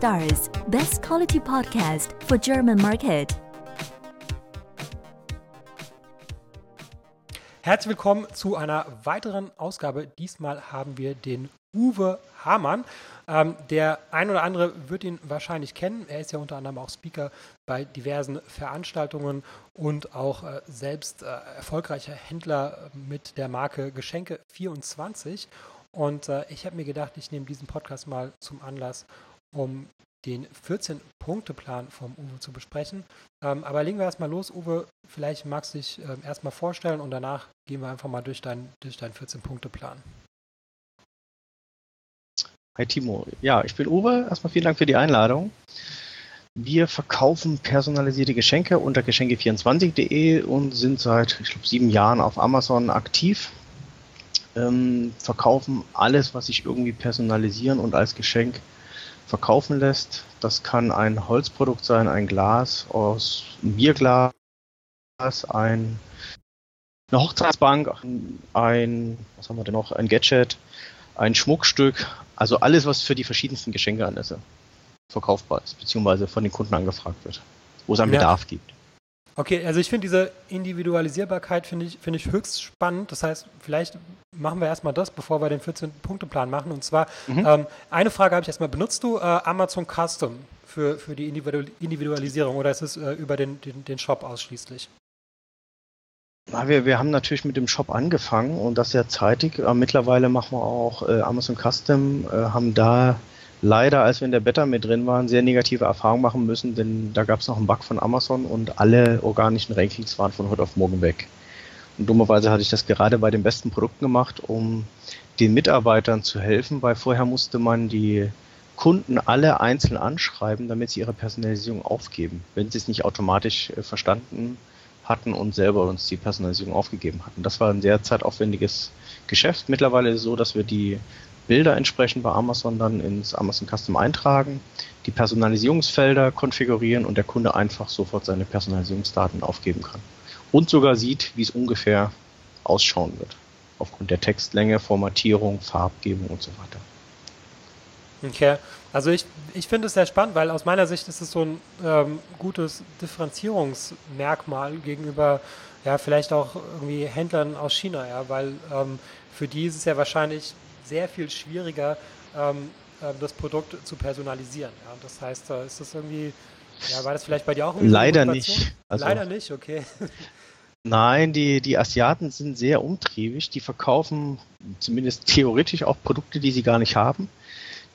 Stars, best quality podcast for German market. Herzlich willkommen zu einer weiteren Ausgabe. Diesmal haben wir den Uwe Hamann. Ähm, der ein oder andere wird ihn wahrscheinlich kennen. Er ist ja unter anderem auch Speaker bei diversen Veranstaltungen und auch äh, selbst äh, erfolgreicher Händler mit der Marke Geschenke 24. Und äh, ich habe mir gedacht, ich nehme diesen Podcast mal zum Anlass, um den 14-Punkte-Plan vom Uwe zu besprechen. Ähm, aber legen wir erstmal los, Uwe. Vielleicht magst du dich äh, erstmal vorstellen und danach gehen wir einfach mal durch, dein, durch deinen 14-Punkte-Plan. Hi Timo. Ja, ich bin Uwe. Erstmal vielen Dank für die Einladung. Wir verkaufen personalisierte Geschenke unter geschenke24.de und sind seit, ich glaube, sieben Jahren auf Amazon aktiv ähm, verkaufen alles, was sich irgendwie personalisieren und als Geschenk verkaufen lässt. Das kann ein Holzprodukt sein, ein Glas aus Bierglas, ein, eine Hochzeitsbank, ein, was haben wir denn noch, ein Gadget, ein Schmuckstück, also alles, was für die verschiedensten Geschenkeanlässe verkaufbar ist, beziehungsweise von den Kunden angefragt wird, wo es einen ja. Bedarf gibt. Okay, also ich finde diese Individualisierbarkeit finde ich, find ich höchst spannend. Das heißt, vielleicht machen wir erstmal das, bevor wir den 14-Punkte-Plan machen. Und zwar, mhm. ähm, eine Frage habe ich erstmal, benutzt du äh, Amazon Custom für, für die Individualisierung oder ist es äh, über den, den, den Shop ausschließlich? Na, wir, wir haben natürlich mit dem Shop angefangen und das sehr zeitig. Aber mittlerweile machen wir auch äh, Amazon Custom, äh, haben da leider, als wir in der Beta mit drin waren, sehr negative Erfahrungen machen müssen, denn da gab es noch einen Bug von Amazon und alle organischen Rankings waren von heute auf morgen weg. Und dummerweise hatte ich das gerade bei den besten Produkten gemacht, um den Mitarbeitern zu helfen, weil vorher musste man die Kunden alle einzeln anschreiben, damit sie ihre Personalisierung aufgeben, wenn sie es nicht automatisch äh, verstanden hatten und selber uns die Personalisierung aufgegeben hatten. Das war ein sehr zeitaufwendiges Geschäft. Mittlerweile ist es so, dass wir die Bilder entsprechend bei Amazon dann ins Amazon Custom eintragen, die Personalisierungsfelder konfigurieren und der Kunde einfach sofort seine Personalisierungsdaten aufgeben kann. Und sogar sieht, wie es ungefähr ausschauen wird. Aufgrund der Textlänge, Formatierung, Farbgebung und so weiter. Okay, also ich, ich finde es sehr spannend, weil aus meiner Sicht ist es so ein ähm, gutes Differenzierungsmerkmal gegenüber ja vielleicht auch irgendwie Händlern aus China, ja, weil ähm, für die ist es ja wahrscheinlich sehr viel schwieriger, ähm, äh, das Produkt zu personalisieren. Ja? Das heißt, äh, ist das irgendwie, ja, war das vielleicht bei dir auch Leider nicht. Also, Leider nicht, okay. Nein, die, die Asiaten sind sehr umtriebig. Die verkaufen zumindest theoretisch auch Produkte, die sie gar nicht haben.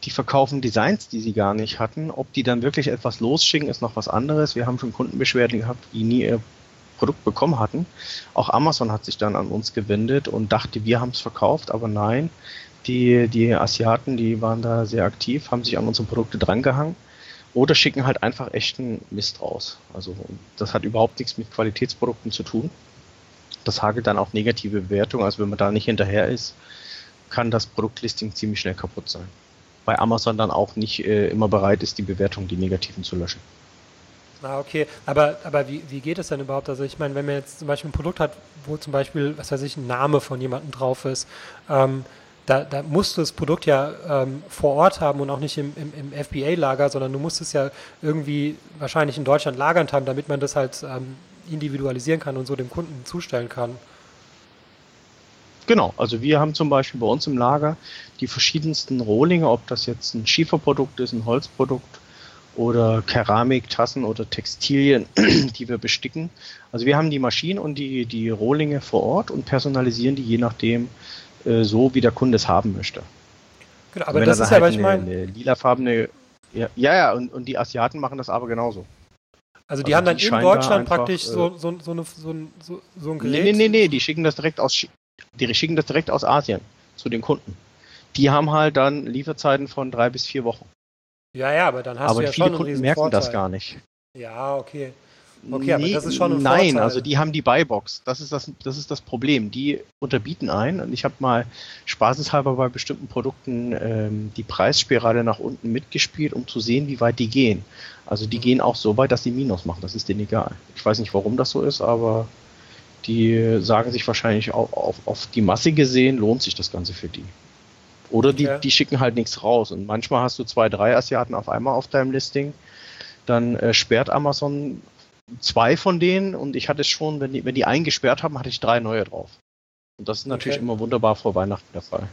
Die verkaufen Designs, die sie gar nicht hatten. Ob die dann wirklich etwas losschicken, ist noch was anderes. Wir haben schon Kundenbeschwerden gehabt, die nie ihr Produkt bekommen hatten. Auch Amazon hat sich dann an uns gewendet und dachte, wir haben es verkauft, aber nein, die, die Asiaten, die waren da sehr aktiv, haben sich an unsere Produkte drangehangen oder schicken halt einfach echten Mist raus. Also das hat überhaupt nichts mit Qualitätsprodukten zu tun. Das hagelt dann auch negative Bewertungen. Also wenn man da nicht hinterher ist, kann das Produktlisting ziemlich schnell kaputt sein. Bei Amazon dann auch nicht äh, immer bereit ist, die Bewertungen, die negativen zu löschen. Ah, okay. Aber, aber wie, wie geht es denn überhaupt? Also ich meine, wenn man jetzt zum Beispiel ein Produkt hat, wo zum Beispiel, was weiß ich, ein Name von jemandem drauf ist, ähm, da, da musst du das Produkt ja ähm, vor Ort haben und auch nicht im, im, im FBA-Lager, sondern du musst es ja irgendwie wahrscheinlich in Deutschland lagernd haben, damit man das halt ähm, individualisieren kann und so dem Kunden zustellen kann. Genau, also wir haben zum Beispiel bei uns im Lager die verschiedensten Rohlinge, ob das jetzt ein Schieferprodukt ist, ein Holzprodukt oder Keramik, Tassen oder Textilien, die wir besticken. Also wir haben die Maschinen und die, die Rohlinge vor Ort und personalisieren die je nachdem, äh, so, wie der Kunde es haben möchte. Genau, aber das ist ja, halt was ich meine. Eine lilafarbene, ja, ja, und, und die Asiaten machen das aber genauso. Also die also haben dann die in Deutschland einfach, praktisch so, äh, so, so, eine, so, ein, so, so ein Gerät? Nee, nee, nee, die schicken das direkt aus, die schicken das direkt aus Asien zu den Kunden. Die haben halt dann Lieferzeiten von drei bis vier Wochen. Ja, ja, aber dann hast aber du ja viele schon Kunden merken Vorteil. das gar nicht. Ja, okay. Okay, nee, aber das ist schon ein Nein, Vorteil. also die haben die Buybox. Das ist das, das ist das Problem. Die unterbieten ein und ich habe mal spaßeshalber bei bestimmten Produkten ähm, die Preisspirale nach unten mitgespielt, um zu sehen, wie weit die gehen. Also die mhm. gehen auch so weit, dass sie Minus machen. Das ist denen egal. Ich weiß nicht, warum das so ist, aber die sagen sich wahrscheinlich auf, auf, auf die Masse gesehen lohnt sich das Ganze für die. Oder die, die schicken halt nichts raus. Und manchmal hast du zwei, drei Asiaten auf einmal auf deinem Listing. Dann äh, sperrt Amazon zwei von denen und ich hatte es schon, wenn die, wenn die einen gesperrt haben, hatte ich drei neue drauf. Und das ist natürlich okay. immer wunderbar vor Weihnachten der Fall.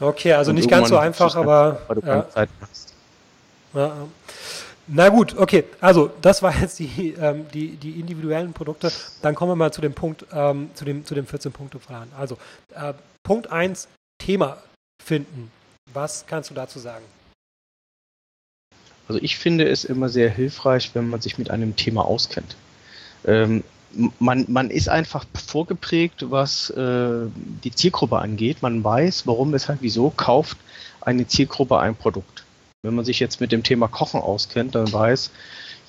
Okay, also und nicht ganz so einfach, aber. Weil du ja. Zeit hast. Ja. Na gut, okay. Also das war jetzt die, ähm, die, die individuellen Produkte. Dann kommen wir mal zu dem Punkt, ähm, zu dem, zu dem 14-Punkte-Plan. Also äh, Punkt 1, Thema finden. Was kannst du dazu sagen? Also ich finde es immer sehr hilfreich, wenn man sich mit einem Thema auskennt. Ähm, man, man ist einfach vorgeprägt, was äh, die Zielgruppe angeht. Man weiß, warum, weshalb, wieso kauft eine Zielgruppe ein Produkt. Wenn man sich jetzt mit dem Thema Kochen auskennt, dann weiß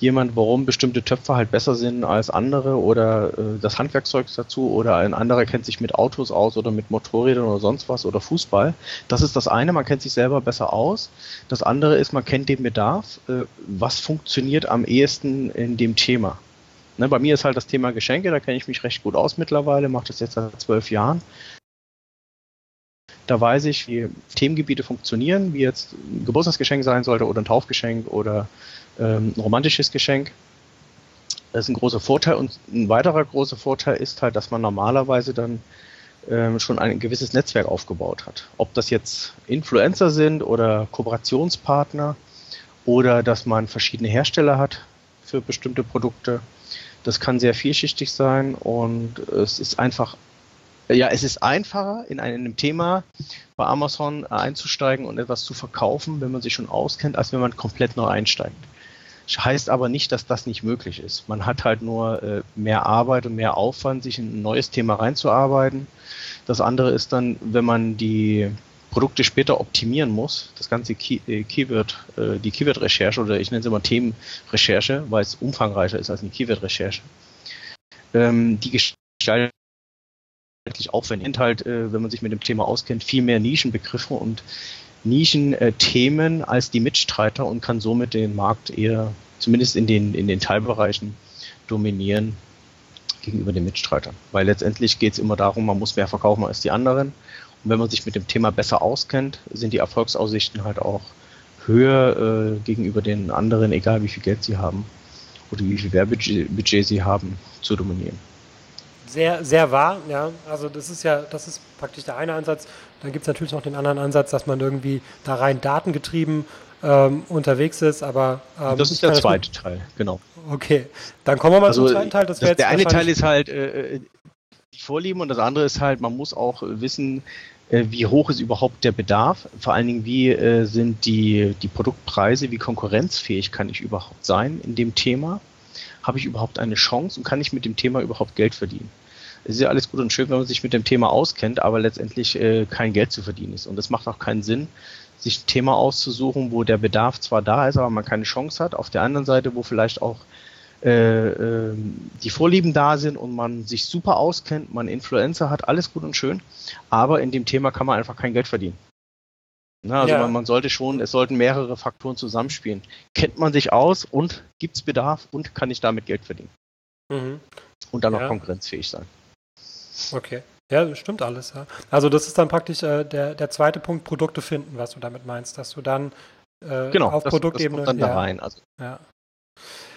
jemand, warum bestimmte Töpfe halt besser sind als andere oder äh, das Handwerkzeug dazu oder ein anderer kennt sich mit Autos aus oder mit Motorrädern oder sonst was oder Fußball. Das ist das eine, man kennt sich selber besser aus. Das andere ist, man kennt den Bedarf, äh, was funktioniert am ehesten in dem Thema. Ne, bei mir ist halt das Thema Geschenke, da kenne ich mich recht gut aus mittlerweile, mache das jetzt seit zwölf Jahren. Da weiß ich, wie Themengebiete funktionieren, wie jetzt ein Geburtstagsgeschenk sein sollte oder ein Taufgeschenk oder ähm, ein romantisches Geschenk. Das ist ein großer Vorteil und ein weiterer großer Vorteil ist halt, dass man normalerweise dann ähm, schon ein gewisses Netzwerk aufgebaut hat. Ob das jetzt Influencer sind oder Kooperationspartner oder dass man verschiedene Hersteller hat für bestimmte Produkte. Das kann sehr vielschichtig sein und es ist einfach ja, es ist einfacher, in einem Thema bei Amazon einzusteigen und etwas zu verkaufen, wenn man sich schon auskennt, als wenn man komplett neu einsteigt. Heißt aber nicht, dass das nicht möglich ist. Man hat halt nur äh, mehr Arbeit und mehr Aufwand, sich in ein neues Thema reinzuarbeiten. Das andere ist dann, wenn man die Produkte später optimieren muss, das ganze Key äh, Keyword, äh, die Keyword-Recherche oder ich nenne es immer Themenrecherche, weil es umfangreicher ist als eine Keyword-Recherche. Ähm, die gestaltet aufwendig. Halt, äh, wenn man sich mit dem Thema auskennt, viel mehr Nischenbegriffe und Nischenthemen als die Mitstreiter und kann somit den Markt eher, zumindest in den, in den Teilbereichen, dominieren gegenüber den Mitstreitern. Weil letztendlich geht es immer darum, man muss mehr verkaufen als die anderen. Und wenn man sich mit dem Thema besser auskennt, sind die Erfolgsaussichten halt auch höher äh, gegenüber den anderen, egal wie viel Geld sie haben oder wie viel Werbebudget sie haben, zu dominieren sehr, sehr wahr, ja. Also das ist ja, das ist praktisch der eine Ansatz. Dann gibt es natürlich noch den anderen Ansatz, dass man irgendwie da rein datengetrieben ähm, unterwegs ist, aber ähm, das ist der zweite Teil, genau. Okay, dann kommen wir mal also, zum zweiten Teil. Das das, der eine Teil ist halt äh, äh, die Vorlieben und das andere ist halt, man muss auch wissen, äh, wie hoch ist überhaupt der Bedarf, vor allen Dingen, wie äh, sind die, die Produktpreise, wie konkurrenzfähig kann ich überhaupt sein in dem Thema? Habe ich überhaupt eine Chance und kann ich mit dem Thema überhaupt Geld verdienen? Es ist ja alles gut und schön, wenn man sich mit dem Thema auskennt, aber letztendlich äh, kein Geld zu verdienen ist. Und es macht auch keinen Sinn, sich ein Thema auszusuchen, wo der Bedarf zwar da ist, aber man keine Chance hat. Auf der anderen Seite, wo vielleicht auch äh, äh, die Vorlieben da sind und man sich super auskennt, man Influencer hat, alles gut und schön, aber in dem Thema kann man einfach kein Geld verdienen. Na, also ja. man, man, sollte schon, es sollten mehrere Faktoren zusammenspielen. Kennt man sich aus und gibt es Bedarf und kann ich damit Geld verdienen? Mhm. Und dann ja. auch konkurrenzfähig sein. Okay. Ja, das stimmt alles, ja. Also das ist dann praktisch äh, der, der zweite Punkt, Produkte finden, was du damit meinst, dass du dann äh, genau, auf das, Produktebene. Das kommt dann ja, da rein. Also, ja.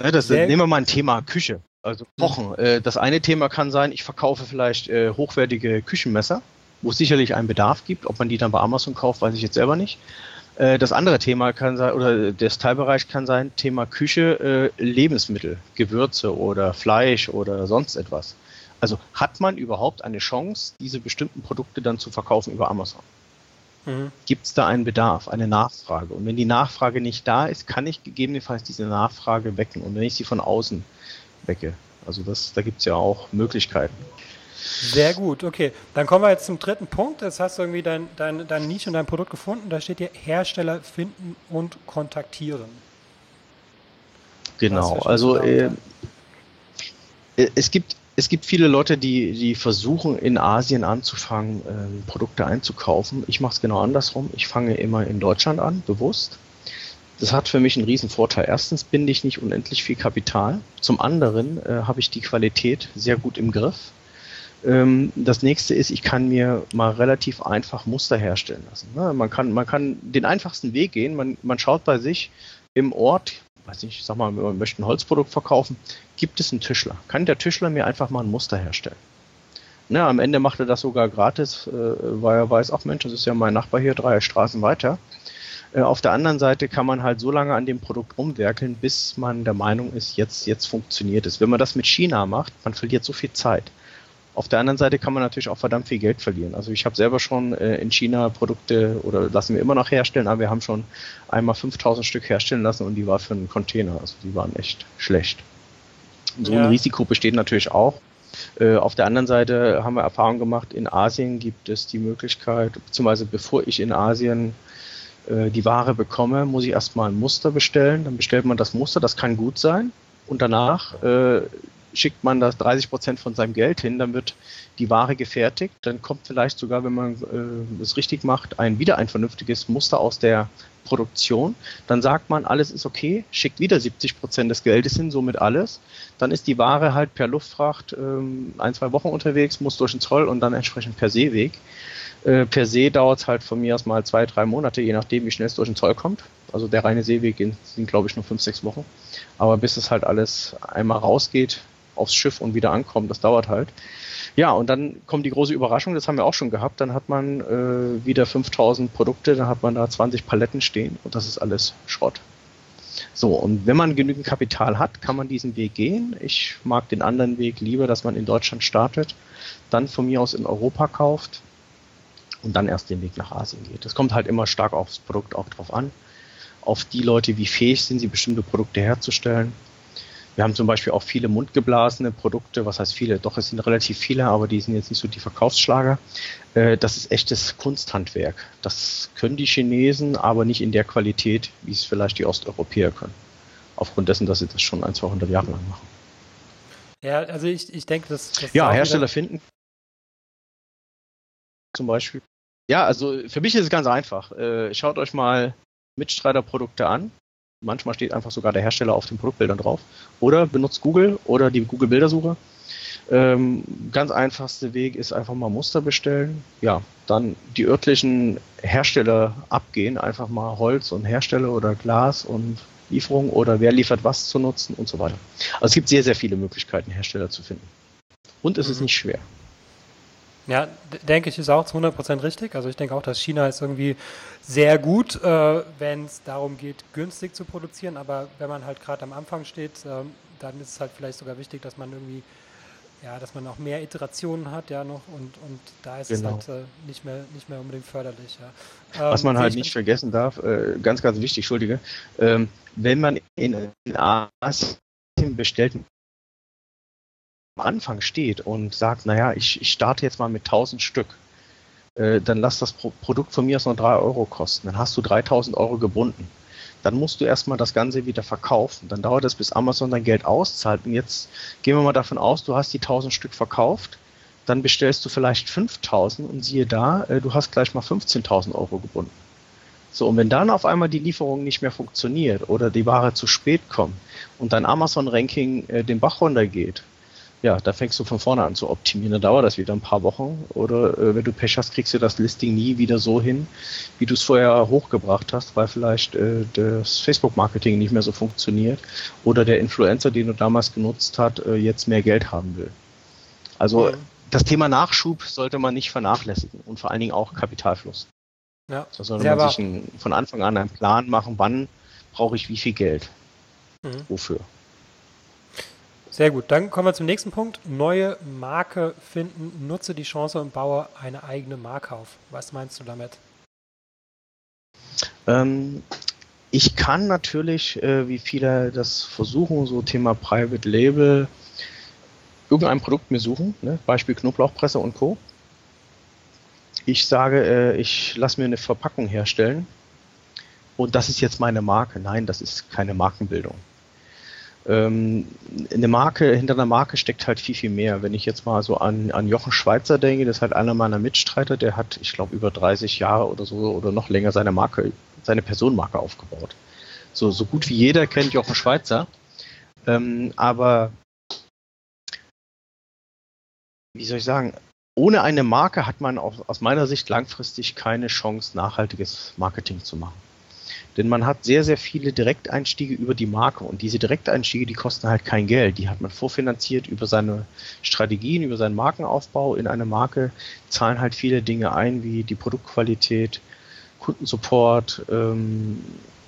ja das, Sehr nehmen wir mal ein Thema Küche. Also Kochen. Mhm. Äh, das eine Thema kann sein, ich verkaufe vielleicht äh, hochwertige Küchenmesser, wo es sicherlich einen Bedarf gibt. Ob man die dann bei Amazon kauft, weiß ich jetzt selber nicht. Äh, das andere Thema kann sein, oder das Teilbereich kann sein, Thema Küche, äh, Lebensmittel, Gewürze oder Fleisch oder sonst etwas. Also hat man überhaupt eine Chance, diese bestimmten Produkte dann zu verkaufen über Amazon? Mhm. Gibt es da einen Bedarf, eine Nachfrage? Und wenn die Nachfrage nicht da ist, kann ich gegebenenfalls diese Nachfrage wecken. Und wenn ich sie von außen wecke, also das, da gibt es ja auch Möglichkeiten. Sehr gut, okay. Dann kommen wir jetzt zum dritten Punkt. Jetzt hast du irgendwie dein, dein, dein Nische und dein Produkt gefunden. Da steht hier Hersteller finden und kontaktieren. Genau, also äh, es gibt es gibt viele Leute, die, die versuchen, in Asien anzufangen, äh, Produkte einzukaufen. Ich mache es genau andersrum. Ich fange immer in Deutschland an, bewusst. Das hat für mich einen riesen Vorteil. Erstens binde ich nicht unendlich viel Kapital. Zum anderen äh, habe ich die Qualität sehr gut im Griff. Ähm, das nächste ist, ich kann mir mal relativ einfach Muster herstellen lassen. Ne? Man, kann, man kann den einfachsten Weg gehen. Man, man schaut bei sich im Ort, weiß nicht, ich sag mal, man möchte ein Holzprodukt verkaufen, gibt es einen Tischler? Kann der Tischler mir einfach mal ein Muster herstellen? Ne, am Ende macht er das sogar gratis, äh, weil er weiß, ach Mensch, das ist ja mein Nachbar hier drei Straßen weiter. Äh, auf der anderen Seite kann man halt so lange an dem Produkt rumwerkeln, bis man der Meinung ist, jetzt, jetzt funktioniert es. Wenn man das mit China macht, man verliert so viel Zeit. Auf der anderen Seite kann man natürlich auch verdammt viel Geld verlieren. Also ich habe selber schon äh, in China Produkte oder lassen wir immer noch herstellen, aber wir haben schon einmal 5000 Stück herstellen lassen und die war für einen Container. Also die waren echt schlecht. So ja. ein Risiko besteht natürlich auch. Äh, auf der anderen Seite haben wir Erfahrung gemacht, in Asien gibt es die Möglichkeit, beziehungsweise bevor ich in Asien äh, die Ware bekomme, muss ich erstmal ein Muster bestellen. Dann bestellt man das Muster, das kann gut sein. Und danach äh, schickt man das 30 Prozent von seinem Geld hin, dann wird die Ware gefertigt, dann kommt vielleicht sogar, wenn man äh, es richtig macht, ein wieder ein vernünftiges Muster aus der Produktion. Dann sagt man, alles ist okay, schickt wieder 70 Prozent des Geldes hin, somit alles. Dann ist die Ware halt per Luftfracht ähm, ein, zwei Wochen unterwegs, muss durch den Zoll und dann entsprechend per Seeweg. Äh, per se dauert es halt von mir aus mal zwei, drei Monate, je nachdem, wie schnell es durch den Zoll kommt. Also der reine Seeweg sind, glaube ich, nur fünf, sechs Wochen. Aber bis es halt alles einmal rausgeht, aufs Schiff und wieder ankommt. Das dauert halt. Ja, und dann kommt die große Überraschung, das haben wir auch schon gehabt. Dann hat man äh, wieder 5000 Produkte, dann hat man da 20 Paletten stehen und das ist alles Schrott. So, und wenn man genügend Kapital hat, kann man diesen Weg gehen. Ich mag den anderen Weg lieber, dass man in Deutschland startet, dann von mir aus in Europa kauft und dann erst den Weg nach Asien geht. Das kommt halt immer stark aufs Produkt auch drauf an. Auf die Leute, wie fähig sind sie, bestimmte Produkte herzustellen. Wir haben zum Beispiel auch viele mundgeblasene Produkte, was heißt viele? Doch, es sind relativ viele, aber die sind jetzt nicht so die Verkaufsschlager. Äh, das ist echtes Kunsthandwerk. Das können die Chinesen, aber nicht in der Qualität, wie es vielleicht die Osteuropäer können. Aufgrund dessen, dass sie das schon ein, 200 Jahre lang machen. Ja, also ich, ich denke, dass. dass ja, Hersteller finden. Zum Beispiel. Ja, also für mich ist es ganz einfach. Äh, schaut euch mal Mitstreiterprodukte an. Manchmal steht einfach sogar der Hersteller auf den Produktbildern drauf. Oder benutzt Google oder die Google Bildersuche. Ähm, ganz einfachste Weg ist einfach mal Muster bestellen. Ja, dann die örtlichen Hersteller abgehen, einfach mal Holz und Hersteller oder Glas und Lieferung oder wer liefert was zu nutzen und so weiter. Also es gibt sehr, sehr viele Möglichkeiten, Hersteller zu finden. Und es ist mhm. nicht schwer. Ja, denke ich, ist auch zu 100% richtig. Also ich denke auch, dass China ist irgendwie sehr gut, äh, wenn es darum geht, günstig zu produzieren. Aber wenn man halt gerade am Anfang steht, äh, dann ist es halt vielleicht sogar wichtig, dass man irgendwie, ja, dass man auch mehr Iterationen hat, ja, noch. Und, und da ist genau. es halt äh, nicht, mehr, nicht mehr unbedingt förderlich, ja. Was man ähm, halt nicht vergessen darf, äh, ganz, ganz wichtig, Entschuldige, ähm, wenn man in, Asien bestellt Anfang steht und sagt, naja, ich, ich starte jetzt mal mit 1000 Stück, äh, dann lass das Pro Produkt von mir aus nur 3 Euro kosten. Dann hast du 3000 Euro gebunden. Dann musst du erstmal das Ganze wieder verkaufen. Dann dauert es, bis Amazon dein Geld auszahlt. Und jetzt gehen wir mal davon aus, du hast die 1000 Stück verkauft. Dann bestellst du vielleicht 5000 und siehe da, äh, du hast gleich mal 15.000 Euro gebunden. So, und wenn dann auf einmal die Lieferung nicht mehr funktioniert oder die Ware zu spät kommt und dein Amazon-Ranking äh, den Bach runtergeht, ja, da fängst du von vorne an zu optimieren. Da dauert das wieder ein paar Wochen. Oder äh, wenn du Pech hast, kriegst du das Listing nie wieder so hin, wie du es vorher hochgebracht hast, weil vielleicht äh, das Facebook-Marketing nicht mehr so funktioniert oder der Influencer, den du damals genutzt hast, äh, jetzt mehr Geld haben will. Also mhm. das Thema Nachschub sollte man nicht vernachlässigen und vor allen Dingen auch Kapitalfluss. Ja. Da sollte man sich ein, von Anfang an einen Plan machen, wann brauche ich wie viel Geld. Mhm. Wofür. Sehr gut. Dann kommen wir zum nächsten Punkt. Neue Marke finden. Nutze die Chance und baue eine eigene Marke auf. Was meinst du damit? Ähm, ich kann natürlich, äh, wie viele das versuchen, so Thema Private Label, irgendein Produkt mir suchen. Ne? Beispiel Knoblauchpresse und Co. Ich sage, äh, ich lasse mir eine Verpackung herstellen und das ist jetzt meine Marke. Nein, das ist keine Markenbildung ähm, eine Marke, hinter einer Marke steckt halt viel, viel mehr. Wenn ich jetzt mal so an, an Jochen Schweizer denke, das ist halt einer meiner Mitstreiter, der hat, ich glaube, über 30 Jahre oder so oder noch länger seine Marke, seine Personenmarke aufgebaut. So, so gut wie jeder kennt Jochen Schweizer. Ähm, aber wie soll ich sagen, ohne eine Marke hat man auch aus meiner Sicht langfristig keine Chance, nachhaltiges Marketing zu machen. Denn man hat sehr, sehr viele Direkteinstiege über die Marke und diese Direkteinstiege, die kosten halt kein Geld. Die hat man vorfinanziert über seine Strategien, über seinen Markenaufbau. In eine Marke zahlen halt viele Dinge ein, wie die Produktqualität, Kundensupport, ähm,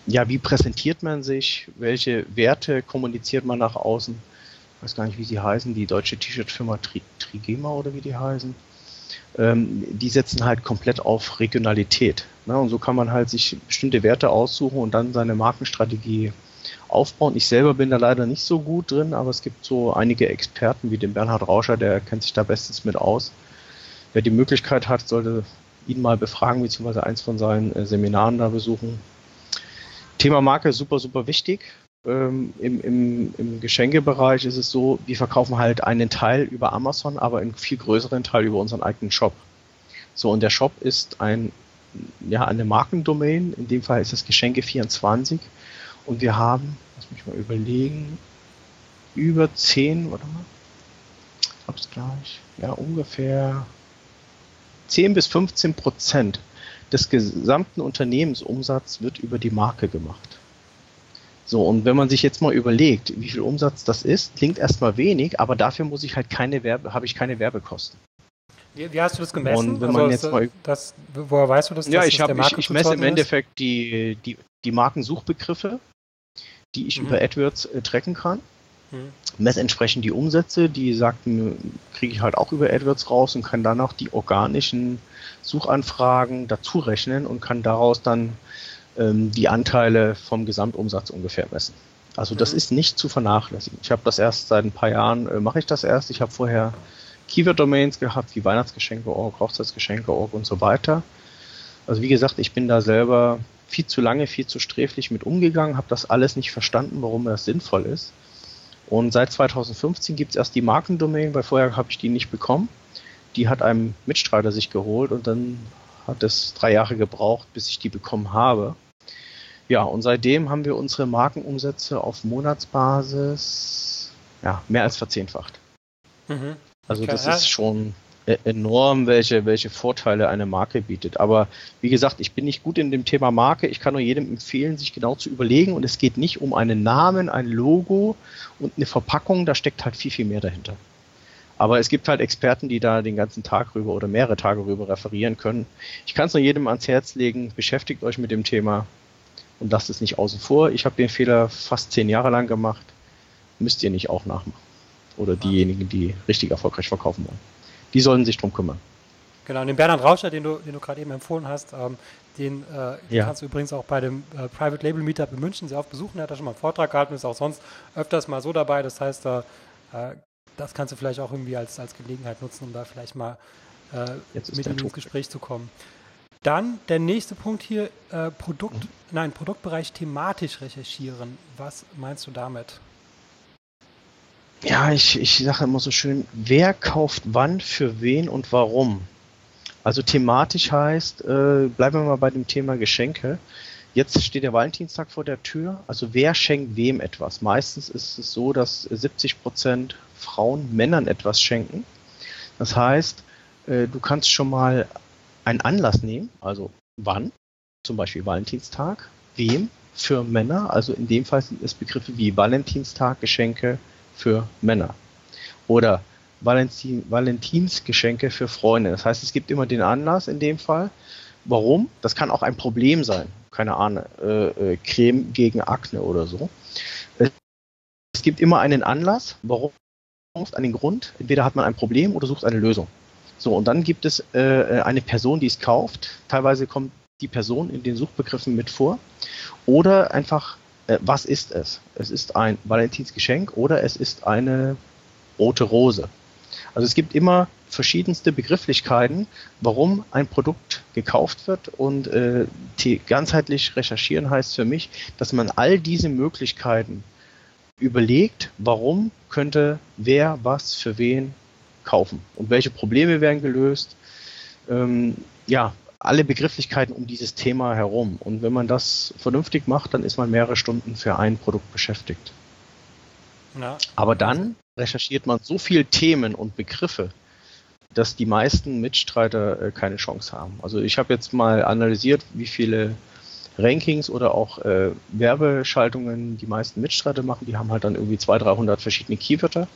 ja, wie präsentiert man sich, welche Werte kommuniziert man nach außen ich weiß gar nicht, wie sie heißen, die deutsche T-Shirt-Firma Tri Trigema oder wie die heißen, ähm, die setzen halt komplett auf Regionalität. Ne? Und so kann man halt sich bestimmte Werte aussuchen und dann seine Markenstrategie aufbauen. Ich selber bin da leider nicht so gut drin, aber es gibt so einige Experten wie den Bernhard Rauscher, der kennt sich da bestens mit aus. Wer die Möglichkeit hat, sollte ihn mal befragen, beziehungsweise eins von seinen äh, Seminaren da besuchen. Thema Marke ist super, super wichtig ähm, im, im, im Geschenkebereich ist es so, wir verkaufen halt einen Teil über Amazon, aber einen viel größeren Teil über unseren eigenen Shop. So, und der Shop ist ein, ja, eine Markendomain. In dem Fall ist es Geschenke24. Und wir haben, lass mich mal überlegen, über 10, warte mal, hab's gleich, ja, ungefähr 10 bis 15 Prozent des gesamten Unternehmensumsatzes wird über die Marke gemacht. So, und wenn man sich jetzt mal überlegt, wie viel Umsatz das ist, klingt erstmal wenig, aber dafür muss ich halt keine Werbe, habe ich keine Werbekosten. Wie, wie, hast du das gemessen? Und wenn man also, jetzt mal, das, woher weißt du das? Ja, ich, hab, ich, ich messe im Endeffekt die, die, die Markensuchbegriffe, die ich mhm. über AdWords äh, tracken kann. Mhm. Messe entsprechend die Umsätze, die sagten, kriege ich halt auch über AdWords raus und kann dann auch die organischen Suchanfragen dazu rechnen und kann daraus dann ähm, die Anteile vom Gesamtumsatz ungefähr messen. Also das mhm. ist nicht zu vernachlässigen. Ich habe das erst seit ein paar Jahren, äh, mache ich das erst. Ich habe vorher Keyword-Domains gehabt, wie Weihnachtsgeschenke.org, Hochzeitsgeschenke.org und so weiter. Also wie gesagt, ich bin da selber viel zu lange, viel zu sträflich mit umgegangen, habe das alles nicht verstanden, warum das sinnvoll ist. Und seit 2015 gibt es erst die Markendomain, weil vorher habe ich die nicht bekommen. Die hat einem Mitstreiter sich geholt und dann hat es drei Jahre gebraucht, bis ich die bekommen habe. Ja, und seitdem haben wir unsere Markenumsätze auf Monatsbasis ja, mehr als verzehnfacht. Mhm. Also okay. das ist schon e-, enorm, welche, welche Vorteile eine Marke bietet. Aber wie gesagt, ich bin nicht gut in dem Thema Marke. Ich kann nur jedem empfehlen, sich genau zu überlegen. Und es geht nicht um einen Namen, ein Logo und eine Verpackung. Da steckt halt viel, viel mehr dahinter. Aber es gibt halt Experten, die da den ganzen Tag rüber oder mehrere Tage rüber referieren können. Ich kann es nur jedem ans Herz legen. Beschäftigt euch mit dem Thema und lasst es nicht außen vor. Ich habe den Fehler fast zehn Jahre lang gemacht. Müsst ihr nicht auch nachmachen. Oder diejenigen, die richtig erfolgreich verkaufen wollen. Die sollen sich drum kümmern. Genau, und den Bernhard Rauscher, den du, den du gerade eben empfohlen hast, ähm, den, äh, ja. kannst du übrigens auch bei dem äh, Private Label Meetup in München sehr oft besuchen. Er hat da schon mal einen Vortrag gehalten, ist auch sonst öfters mal so dabei. Das heißt, äh, das kannst du vielleicht auch irgendwie als, als Gelegenheit nutzen, um da vielleicht mal äh, mit ihm ins Gespräch zu kommen. Dann der nächste Punkt hier, äh, Produkt, nein, Produktbereich thematisch recherchieren. Was meinst du damit? Ja, ich, ich sage immer so schön, wer kauft wann, für wen und warum? Also thematisch heißt, äh, bleiben wir mal bei dem Thema Geschenke. Jetzt steht der Valentinstag vor der Tür. Also wer schenkt wem etwas? Meistens ist es so, dass 70 Prozent Frauen Männern etwas schenken. Das heißt, äh, du kannst schon mal einen Anlass nehmen, also wann, zum Beispiel Valentinstag, wem, für Männer, also in dem Fall sind es Begriffe wie Valentinstag, Geschenke für Männer. Oder Valentin, Valentinsgeschenke für Freunde. Das heißt, es gibt immer den Anlass in dem Fall. Warum? Das kann auch ein Problem sein. Keine Ahnung, äh, äh, Creme gegen Akne oder so. Es gibt immer einen Anlass, warum einen Grund. Entweder hat man ein Problem oder sucht eine Lösung. So, und dann gibt es äh, eine Person, die es kauft. Teilweise kommt die Person in den Suchbegriffen mit vor. Oder einfach, äh, was ist es? Es ist ein Valentinsgeschenk oder es ist eine rote Rose. Also es gibt immer verschiedenste Begrifflichkeiten, warum ein Produkt gekauft wird und äh, ganzheitlich recherchieren heißt für mich, dass man all diese Möglichkeiten überlegt, warum könnte wer was für wen kaufen und welche Probleme werden gelöst. Ähm, ja, alle Begrifflichkeiten um dieses Thema herum. Und wenn man das vernünftig macht, dann ist man mehrere Stunden für ein Produkt beschäftigt. Ja. Aber dann recherchiert man so viele Themen und Begriffe dass die meisten Mitstreiter äh, keine Chance haben. Also ich habe jetzt mal analysiert, wie viele Rankings oder auch äh, Werbeschaltungen die meisten Mitstreiter machen. Die haben halt dann irgendwie 200, 300 verschiedene Keywörter.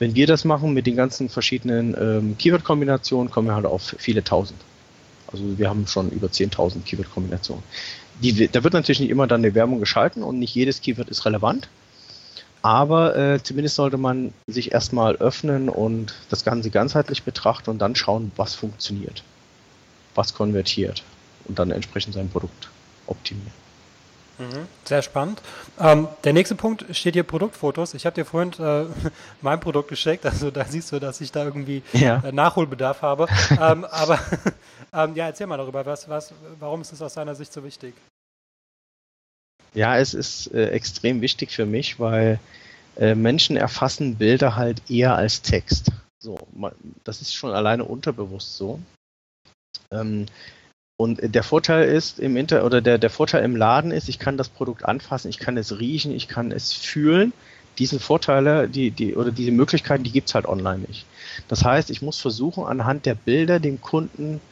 Wenn wir das machen mit den ganzen verschiedenen ähm, Keyword-Kombinationen, kommen wir halt auf viele tausend. Also wir haben schon über 10.000 Keyword-Kombinationen. da wird natürlich nicht immer dann eine Werbung geschalten und nicht jedes Keyword ist relevant. Aber äh, zumindest sollte man sich erstmal öffnen und das Ganze ganzheitlich betrachten und dann schauen, was funktioniert, was konvertiert und dann entsprechend sein Produkt optimieren. Mhm, sehr spannend. Ähm, der nächste Punkt steht hier Produktfotos. Ich habe dir vorhin äh, mein Produkt geschickt, also da siehst du, dass ich da irgendwie ja. äh, Nachholbedarf habe. ähm, aber ähm, ja, erzähl mal darüber, was, was, warum ist es aus deiner Sicht so wichtig? Ja, es ist äh, extrem wichtig für mich, weil äh, Menschen erfassen Bilder halt eher als Text. So, man, das ist schon alleine unterbewusst so. Ähm, und der Vorteil ist im Inter oder der, der Vorteil im Laden ist, ich kann das Produkt anfassen, ich kann es riechen, ich kann es fühlen. Diese Vorteile, die, die, oder diese Möglichkeiten, die gibt's halt online nicht. Das heißt, ich muss versuchen, anhand der Bilder den Kunden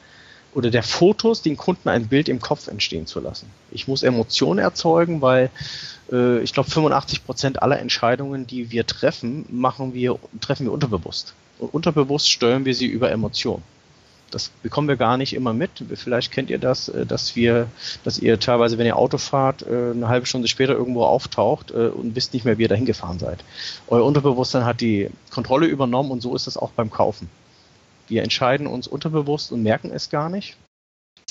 oder der Fotos den Kunden ein Bild im Kopf entstehen zu lassen. Ich muss Emotionen erzeugen, weil äh, ich glaube 85 Prozent aller Entscheidungen, die wir treffen, machen wir treffen wir unterbewusst. Und unterbewusst steuern wir sie über Emotionen das bekommen wir gar nicht immer mit. Vielleicht kennt ihr das, äh, dass wir, dass ihr teilweise, wenn ihr Auto fahrt, äh, eine halbe Stunde später irgendwo auftaucht äh, und wisst nicht mehr, wie ihr dahin gefahren seid. Euer Unterbewusstsein hat die Kontrolle übernommen und so ist es auch beim Kaufen. Wir entscheiden uns unterbewusst und merken es gar nicht.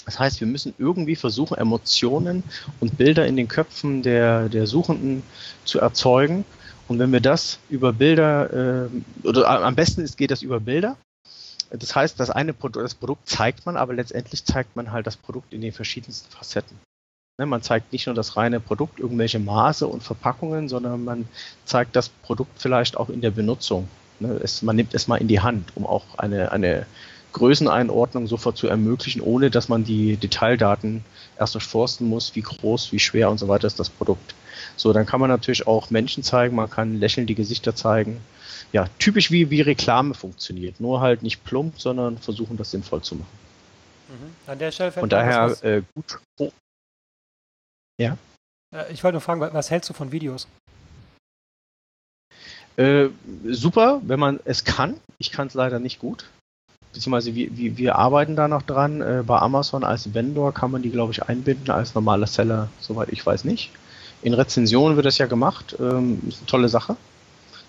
Das heißt, wir müssen irgendwie versuchen, Emotionen und Bilder in den Köpfen der, der Suchenden zu erzeugen. Und wenn wir das über Bilder, äh, oder am besten geht das über Bilder, das heißt, das eine Produkt, das Produkt zeigt man, aber letztendlich zeigt man halt das Produkt in den verschiedensten Facetten. Ne, man zeigt nicht nur das reine Produkt, irgendwelche Maße und Verpackungen, sondern man zeigt das Produkt vielleicht auch in der Benutzung. Ne, es, man nimmt es mal in die Hand, um auch eine, eine Größeneinordnung sofort zu ermöglichen, ohne dass man die Detaildaten erst durchforsten muss, wie groß, wie schwer und so weiter ist das Produkt. So, dann kann man natürlich auch Menschen zeigen, man kann lächelnde Gesichter zeigen, ja, typisch wie, wie Reklame funktioniert. Nur halt nicht plump, sondern versuchen, das sinnvoll zu machen. Mhm. An der Stelle fällt Von daher was, äh, gut. Oh. Ja. Äh, ich wollte nur fragen, was hältst du von Videos? Äh, super, wenn man es kann. Ich kann es leider nicht gut. Beziehungsweise wir, wir, wir arbeiten da noch dran. Äh, bei Amazon als Vendor kann man die, glaube ich, einbinden. Als normaler Seller, soweit ich weiß nicht. In Rezensionen wird das ja gemacht. Ähm, ist eine tolle Sache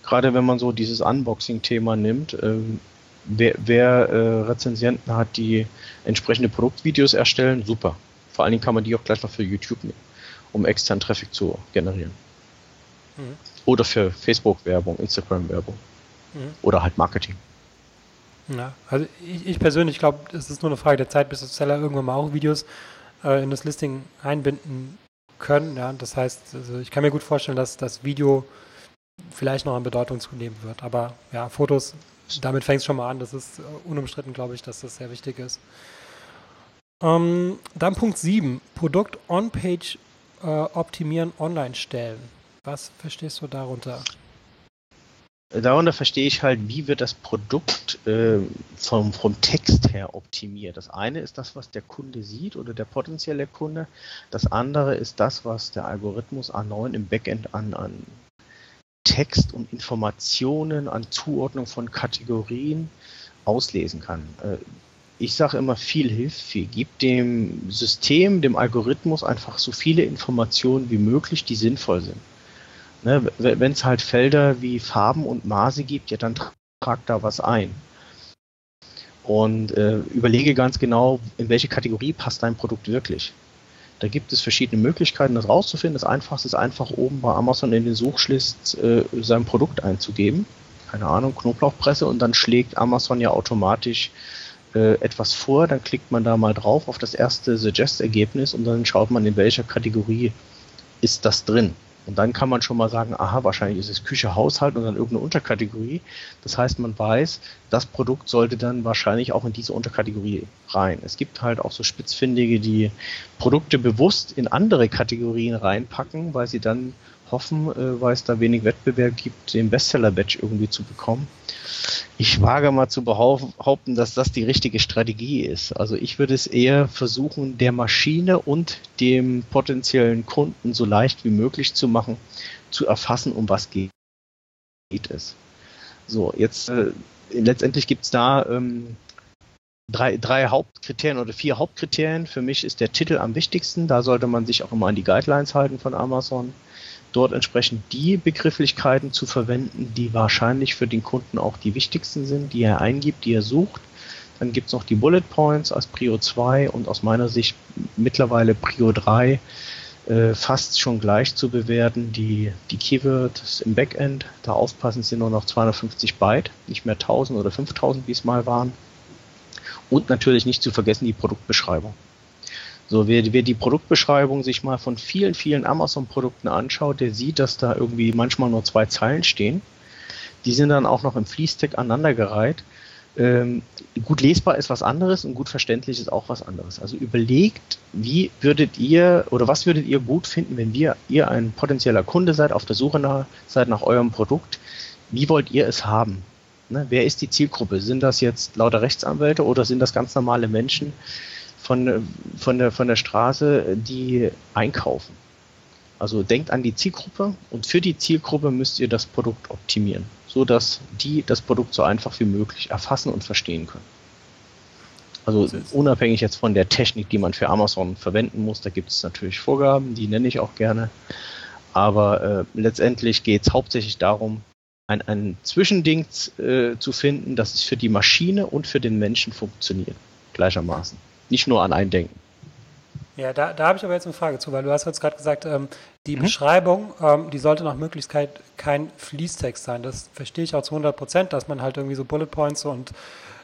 gerade wenn man so dieses Unboxing-Thema nimmt, ähm, wer, wer äh, Rezensienten hat, die entsprechende Produktvideos erstellen, super. Vor allen Dingen kann man die auch gleich noch für YouTube nehmen, um externen Traffic zu generieren. Mhm. Oder für Facebook-Werbung, Instagram-Werbung. Mhm. Oder halt Marketing. Ja, also ich, ich persönlich glaube, es ist nur eine Frage der Zeit, bis das Seller irgendwann mal auch Videos äh, in das Listing einbinden können. Ja, das heißt, also ich kann mir gut vorstellen, dass das Video vielleicht noch an Bedeutung zunehmen wird. Aber ja, Fotos, damit fängt es schon mal an. Das ist äh, unumstritten, glaube ich, dass das sehr wichtig ist. Ähm, dann Punkt 7, Produkt On-Page äh, optimieren, online stellen. Was verstehst du darunter? Darunter verstehe ich halt, wie wird das Produkt äh, vom, vom Text her optimiert. Das eine ist das, was der Kunde sieht oder der potenzielle Kunde. Das andere ist das, was der Algorithmus A9 im Backend an, an Text und Informationen an Zuordnung von Kategorien auslesen kann. Äh, ich sage immer, viel hilft viel. Gib dem System, dem Algorithmus einfach so viele Informationen wie möglich, die sinnvoll sind. Ne, Wenn es halt Felder wie Farben und Maße gibt, ja, dann trag da was ein. Und äh, überlege ganz genau, in welche Kategorie passt dein Produkt wirklich. Da gibt es verschiedene Möglichkeiten, das rauszufinden. Das einfachste ist einfach oben bei Amazon in den Suchlist äh, sein Produkt einzugeben. Keine Ahnung, Knoblauchpresse und dann schlägt Amazon ja automatisch äh, etwas vor. Dann klickt man da mal drauf auf das erste Suggest-Ergebnis und dann schaut man, in welcher Kategorie ist das drin. Und dann kann man schon mal sagen, aha, wahrscheinlich ist es Küche, Haushalt und dann irgendeine Unterkategorie. Das heißt, man weiß, das Produkt sollte dann wahrscheinlich auch in diese Unterkategorie rein. Es gibt halt auch so Spitzfindige, die Produkte bewusst in andere Kategorien reinpacken, weil sie dann hoffen, äh, weil es da wenig Wettbewerb gibt, den Bestseller-Badge irgendwie zu bekommen. Ich wage mal zu behaupten, dass das die richtige Strategie ist. Also ich würde es eher versuchen, der Maschine und dem potenziellen Kunden so leicht wie möglich zu machen, zu erfassen, um was geht es. So, jetzt äh, letztendlich gibt es da ähm, drei, drei Hauptkriterien oder vier Hauptkriterien. Für mich ist der Titel am wichtigsten. Da sollte man sich auch immer an die Guidelines halten von Amazon. Dort entsprechend die Begrifflichkeiten zu verwenden, die wahrscheinlich für den Kunden auch die wichtigsten sind, die er eingibt, die er sucht. Dann gibt es noch die Bullet Points als Prio 2 und aus meiner Sicht mittlerweile Prio 3 äh, fast schon gleich zu bewerten. Die, die Keywords im Backend, da aufpassen sind nur noch 250 Byte, nicht mehr 1000 oder 5000, wie es mal waren. Und natürlich nicht zu vergessen die Produktbeschreibung. So, wer, wer die Produktbeschreibung sich mal von vielen, vielen Amazon-Produkten anschaut, der sieht, dass da irgendwie manchmal nur zwei Zeilen stehen. Die sind dann auch noch im Fließtext aneinandergereiht. Ähm, gut lesbar ist was anderes und gut verständlich ist auch was anderes. Also überlegt, wie würdet ihr oder was würdet ihr gut finden, wenn wir, ihr ein potenzieller Kunde seid, auf der Suche nach, seid nach eurem Produkt. Wie wollt ihr es haben? Ne? Wer ist die Zielgruppe? Sind das jetzt lauter Rechtsanwälte oder sind das ganz normale Menschen von, von, der, von der Straße, die einkaufen? Also denkt an die Zielgruppe und für die Zielgruppe müsst ihr das Produkt optimieren, so dass die das Produkt so einfach wie möglich erfassen und verstehen können. Also unabhängig jetzt von der Technik, die man für Amazon verwenden muss, da gibt es natürlich Vorgaben, die nenne ich auch gerne. Aber äh, letztendlich geht es hauptsächlich darum, ein, ein Zwischending äh, zu finden, dass es für die Maschine und für den Menschen funktioniert. Gleichermaßen. Nicht nur an ein Denken. Ja, da, da habe ich aber jetzt eine Frage zu, weil du hast jetzt gerade gesagt, ähm, die mhm. Beschreibung, ähm, die sollte nach Möglichkeit kein Fließtext sein. Das verstehe ich auch zu 100 Prozent, dass man halt irgendwie so Bullet Points und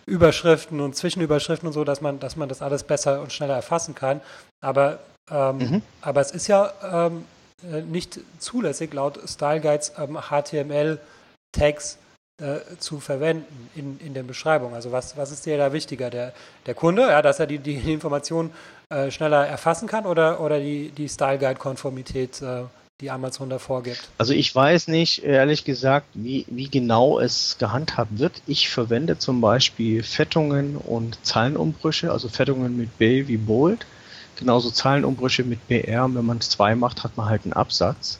Überschriften und Zwischenüberschriften und so, dass man, dass man das alles besser und schneller erfassen kann. Aber, ähm, mhm. aber es ist ja ähm, äh, nicht zulässig, laut Style Guides HTML ähm, Tags äh, zu verwenden in, in der Beschreibung. Also was, was ist dir da wichtiger? Der, der Kunde, ja, dass er die, die Informationen äh, schneller erfassen kann oder, oder die, die Style Guide-Konformität, äh, die Amazon da vorgibt? Also ich weiß nicht, ehrlich gesagt, wie, wie genau es gehandhabt wird. Ich verwende zum Beispiel Fettungen und Zahlenumbrüche, also Fettungen mit B wie Bold, genauso Zahlenumbrüche mit BR. Und wenn man zwei macht, hat man halt einen Absatz.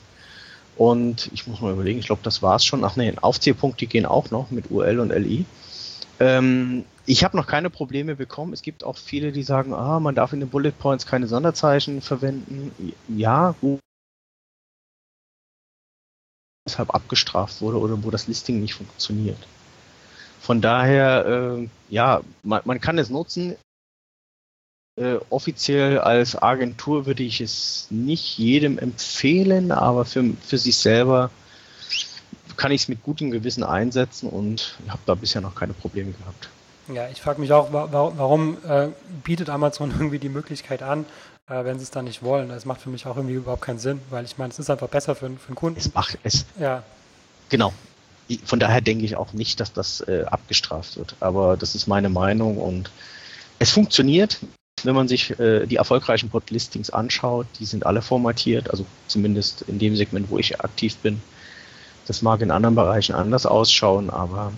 Und ich muss mal überlegen, ich glaube, das war es schon. Ach nee, Aufzählpunkte gehen auch noch mit UL und LI. Ähm, ich habe noch keine Probleme bekommen. Es gibt auch viele, die sagen, ah, man darf in den Bullet Points keine Sonderzeichen verwenden. Ja, gut. Deshalb abgestraft wurde oder wo das Listing nicht funktioniert. Von daher, äh, ja, man, man kann es nutzen. Äh, offiziell als Agentur würde ich es nicht jedem empfehlen, aber für, für sich selber kann ich es mit gutem Gewissen einsetzen und habe da bisher noch keine Probleme gehabt. Ja, ich frage mich auch, warum äh, bietet Amazon irgendwie die Möglichkeit an, äh, wenn sie es dann nicht wollen. Das macht für mich auch irgendwie überhaupt keinen Sinn, weil ich meine, es ist einfach besser für, für den Kunden. Es macht es. Ja. Genau. Von daher denke ich auch nicht, dass das äh, abgestraft wird. Aber das ist meine Meinung und es funktioniert wenn man sich äh, die erfolgreichen Bot-Listings anschaut, die sind alle formatiert, also zumindest in dem Segment, wo ich aktiv bin. Das mag in anderen Bereichen anders ausschauen, aber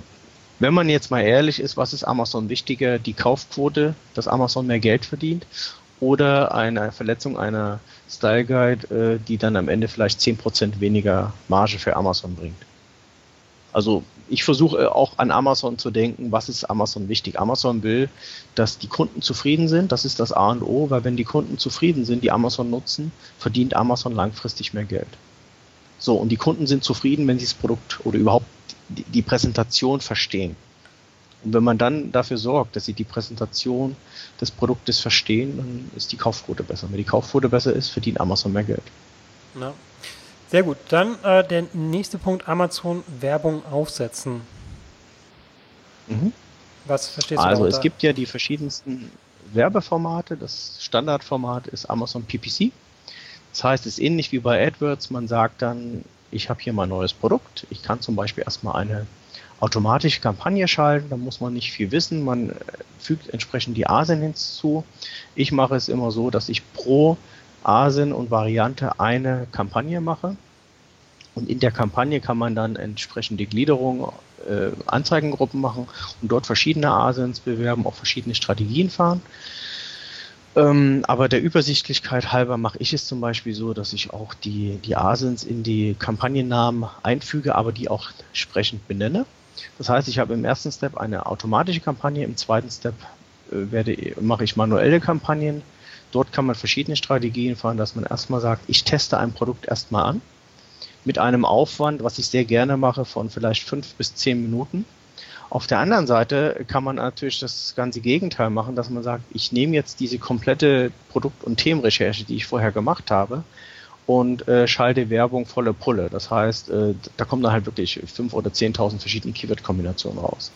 wenn man jetzt mal ehrlich ist, was ist Amazon wichtiger? Die Kaufquote, dass Amazon mehr Geld verdient oder eine Verletzung einer Style Guide, äh, die dann am Ende vielleicht 10% weniger Marge für Amazon bringt? Also ich versuche äh, auch an Amazon zu denken, was ist Amazon wichtig? Amazon will, dass die Kunden zufrieden sind, das ist das A und O, weil wenn die Kunden zufrieden sind, die Amazon nutzen, verdient Amazon langfristig mehr Geld. So, und die Kunden sind zufrieden, wenn sie das Produkt oder überhaupt die, Präsentation verstehen. Und wenn man dann dafür sorgt, dass sie die Präsentation des Produktes verstehen, dann ist die Kaufquote besser. Wenn die Kaufquote besser ist, verdient Amazon mehr Geld. Ja. Sehr gut. Dann äh, der nächste Punkt: Amazon Werbung aufsetzen. Mhm. Was verstehst du? Also, es gibt ja die verschiedensten Werbeformate. Das Standardformat ist Amazon PPC. Das heißt, es ist ähnlich wie bei AdWords. Man sagt dann, ich habe hier mein neues Produkt. Ich kann zum Beispiel erstmal eine automatische Kampagne schalten. Da muss man nicht viel wissen. Man äh, fügt entsprechend die ASIN hinzu. Ich mache es immer so, dass ich pro ASIN und Variante eine Kampagne mache. Und in der Kampagne kann man dann entsprechende Gliederungen, äh, Anzeigengruppen machen und dort verschiedene Asins bewerben, auch verschiedene Strategien fahren. Ähm, aber der Übersichtlichkeit halber mache ich es zum Beispiel so, dass ich auch die, die Asins in die Kampagnennamen einfüge, aber die auch entsprechend benenne. Das heißt, ich habe im ersten Step eine automatische Kampagne, im zweiten Step äh, werde, mache ich manuelle Kampagnen. Dort kann man verschiedene Strategien fahren, dass man erstmal sagt, ich teste ein Produkt erstmal an mit einem Aufwand, was ich sehr gerne mache, von vielleicht fünf bis zehn Minuten. Auf der anderen Seite kann man natürlich das ganze Gegenteil machen, dass man sagt, ich nehme jetzt diese komplette Produkt- und Themenrecherche, die ich vorher gemacht habe, und äh, schalte Werbung volle Pulle. Das heißt, äh, da kommen dann halt wirklich fünf oder zehntausend verschiedene Keyword-Kombinationen raus.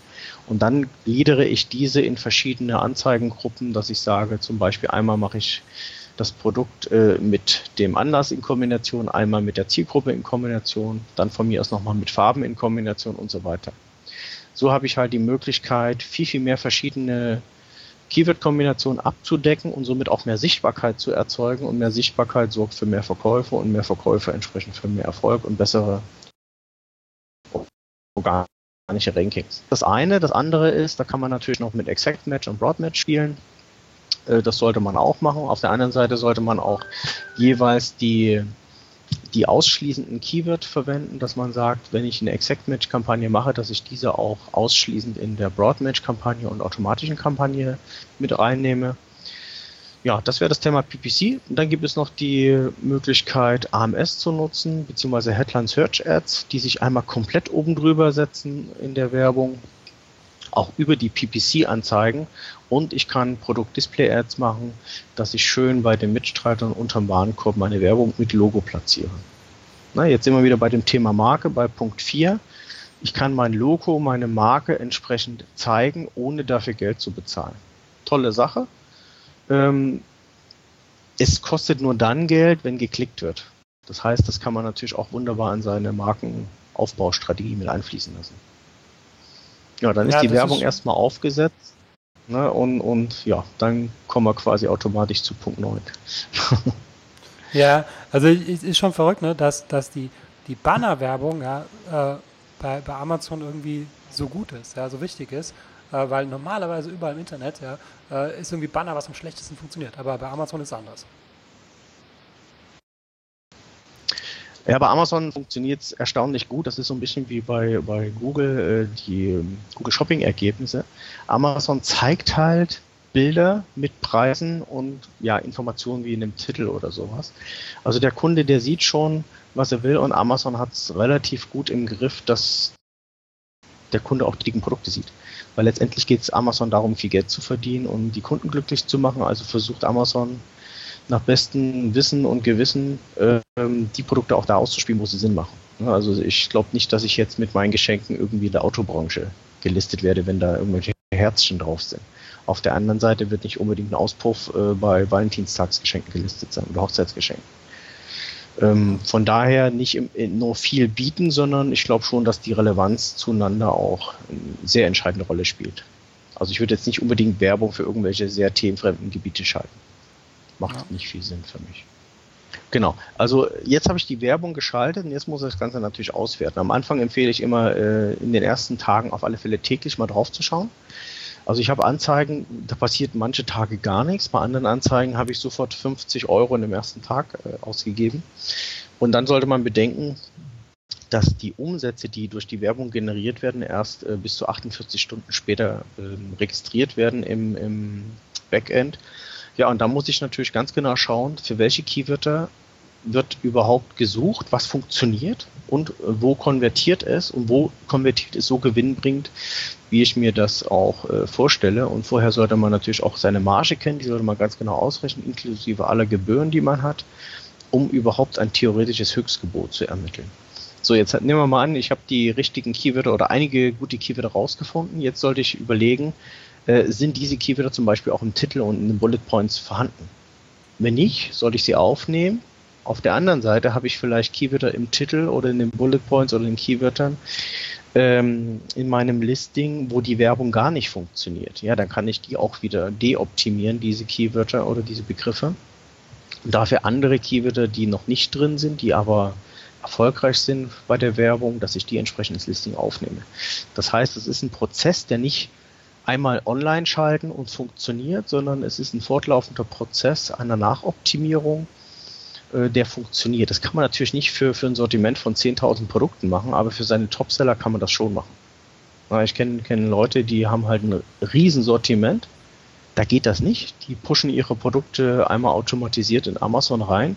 Und dann gliedere ich diese in verschiedene Anzeigengruppen, dass ich sage, zum Beispiel einmal mache ich das Produkt äh, mit dem Anlass in Kombination, einmal mit der Zielgruppe in Kombination, dann von mir aus nochmal mit Farben in Kombination und so weiter. So habe ich halt die Möglichkeit, viel, viel mehr verschiedene Keyword-Kombinationen abzudecken und somit auch mehr Sichtbarkeit zu erzeugen. Und mehr Sichtbarkeit sorgt für mehr Verkäufe und mehr Verkäufe entsprechend für mehr Erfolg und bessere organische Rankings. Das eine, das andere ist, da kann man natürlich noch mit Exact Match und Broad Match spielen. Äh, das sollte man auch machen. Auf der anderen Seite sollte man auch jeweils die, die ausschließenden Keyword verwenden, dass man sagt, wenn ich eine Exact Match Kampagne mache, dass ich diese auch ausschließend in der Broad Match Kampagne und automatischen Kampagne mit reinnehme. Ja, das wäre das Thema PPC. Und dann gibt es noch die Möglichkeit, AMS zu nutzen, beziehungsweise Headline Search Ads, die sich einmal komplett oben drüber setzen in der Werbung auch über die PPC-Anzeigen und ich kann Produkt-Display-Ads machen, dass ich schön bei den Mitstreitern unterm Warenkorb meine Werbung mit Logo platziere. Na, jetzt sind wir wieder bei dem Thema Marke, bei Punkt 4. Ich kann mein Logo, meine Marke entsprechend zeigen, ohne dafür Geld zu bezahlen. Tolle Sache. Ähm, es kostet nur dann Geld, wenn geklickt wird. Das heißt, das kann man natürlich auch wunderbar in seine Markenaufbaustrategie mit einfließen lassen. Ja, dann ist ja, die Werbung ist erstmal aufgesetzt. Ne, und, und ja, dann kommen wir quasi automatisch zu Punkt 9. ja, also es ist schon verrückt, ne, dass, dass die, die Bannerwerbung ja, äh, bei, bei Amazon irgendwie so gut ist, ja, so wichtig ist, weil normalerweise überall im Internet ja, äh, ist irgendwie Banner, was am schlechtesten funktioniert, aber bei Amazon ist es anders. Ja, bei Amazon funktioniert es erstaunlich gut. Das ist so ein bisschen wie bei, bei Google, äh, die ähm, Google Shopping-Ergebnisse. Amazon zeigt halt Bilder mit Preisen und ja, Informationen wie in einem Titel oder sowas. Also der Kunde, der sieht schon, was er will und Amazon hat es relativ gut im Griff, dass der Kunde auch die dicken Produkte sieht. Weil letztendlich geht es Amazon darum, viel Geld zu verdienen und die Kunden glücklich zu machen. Also versucht Amazon nach bestem Wissen und Gewissen ähm, die Produkte auch da auszuspielen, wo sie Sinn machen. Also ich glaube nicht, dass ich jetzt mit meinen Geschenken irgendwie in der Autobranche gelistet werde, wenn da irgendwelche Herzchen drauf sind. Auf der anderen Seite wird nicht unbedingt ein Auspuff äh, bei Valentinstagsgeschenken gelistet sein oder Hochzeitsgeschenken. Ähm, von daher nicht im, nur viel bieten, sondern ich glaube schon, dass die Relevanz zueinander auch eine sehr entscheidende Rolle spielt. Also ich würde jetzt nicht unbedingt Werbung für irgendwelche sehr themenfremden Gebiete schalten macht ja. nicht viel Sinn für mich. Genau, also jetzt habe ich die Werbung geschaltet und jetzt muss ich das Ganze natürlich auswerten. Am Anfang empfehle ich immer äh, in den ersten Tagen auf alle Fälle täglich mal drauf zu schauen. Also ich habe Anzeigen, da passiert manche Tage gar nichts. Bei anderen Anzeigen habe ich sofort 50 Euro in dem ersten Tag äh, ausgegeben. Und dann sollte man bedenken, dass die Umsätze, die durch die Werbung generiert werden, erst äh, bis zu 48 Stunden später ähm, registriert werden im, im Backend. Ja, und da muss ich natürlich ganz genau schauen, für welche Keywörter wird überhaupt gesucht, was funktioniert und äh, wo konvertiert es und wo konvertiert es so gewinnbringend, wie ich mir das auch äh, vorstelle. Und vorher sollte man natürlich auch seine Marge kennen, die sollte man ganz genau ausrechnen, inklusive aller Gebühren, die man hat, um überhaupt ein theoretisches Höchstgebot zu ermitteln. So, jetzt nehmen wir mal an, ich habe die richtigen Keywörter oder einige gute Keywörter rausgefunden. Jetzt sollte ich überlegen, äh, sind diese Keywörter zum Beispiel auch im Titel und in den Bullet Points vorhanden. Wenn nicht, sollte ich sie aufnehmen. Auf der anderen Seite habe ich vielleicht Keywörter im Titel oder in den Bullet Points oder in den Keywörtern ähm, in meinem Listing, wo die Werbung gar nicht funktioniert. Ja, dann kann ich die auch wieder deoptimieren, diese Keywörter oder diese Begriffe. Und dafür andere Keywörter, die noch nicht drin sind, die aber erfolgreich sind bei der Werbung, dass ich die entsprechend ins Listing aufnehme. Das heißt, es ist ein Prozess, der nicht einmal online schalten und funktioniert, sondern es ist ein fortlaufender Prozess einer Nachoptimierung, der funktioniert. Das kann man natürlich nicht für, für ein Sortiment von 10.000 Produkten machen, aber für seine Topseller kann man das schon machen. Ich kenne kenn Leute, die haben halt ein Riesensortiment. Da geht das nicht. Die pushen ihre Produkte einmal automatisiert in Amazon rein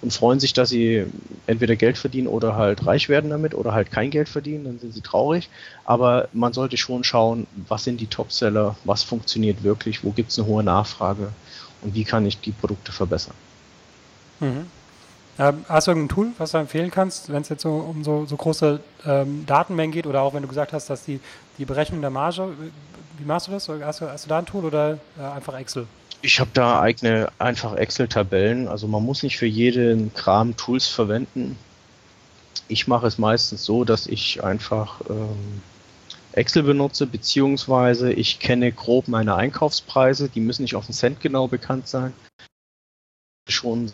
und freuen sich, dass sie entweder Geld verdienen oder halt reich werden damit oder halt kein Geld verdienen, dann sind sie traurig. Aber man sollte schon schauen, was sind die Topseller, was funktioniert wirklich, wo gibt es eine hohe Nachfrage und wie kann ich die Produkte verbessern. Mhm. Ähm, hast du irgendein Tool, was du empfehlen kannst, wenn es jetzt so um so, so große ähm, Datenmengen geht oder auch wenn du gesagt hast, dass die, die Berechnung der Marge, wie machst du das? Hast du, hast du da ein Tool oder äh, einfach Excel? Ich habe da eigene einfach Excel-Tabellen. Also man muss nicht für jeden Kram Tools verwenden. Ich mache es meistens so, dass ich einfach ähm, Excel benutze, beziehungsweise ich kenne grob meine Einkaufspreise. Die müssen nicht auf den Cent genau bekannt sein. Schon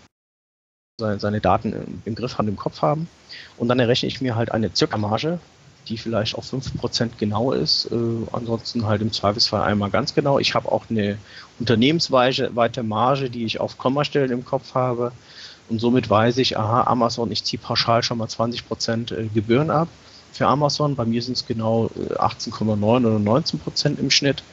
seine Daten im Griff haben, im Kopf haben. Und dann errechne ich mir halt eine Circa-Marge, die vielleicht auf 5% genau ist. Äh, ansonsten halt im Zweifelsfall einmal ganz genau. Ich habe auch eine unternehmensweite Marge, die ich auf Kommastellen im Kopf habe. Und somit weiß ich, aha, Amazon, ich ziehe pauschal schon mal 20% äh, Gebühren ab für Amazon. Bei mir sind es genau 18,9 äh, oder 19% im Schnitt.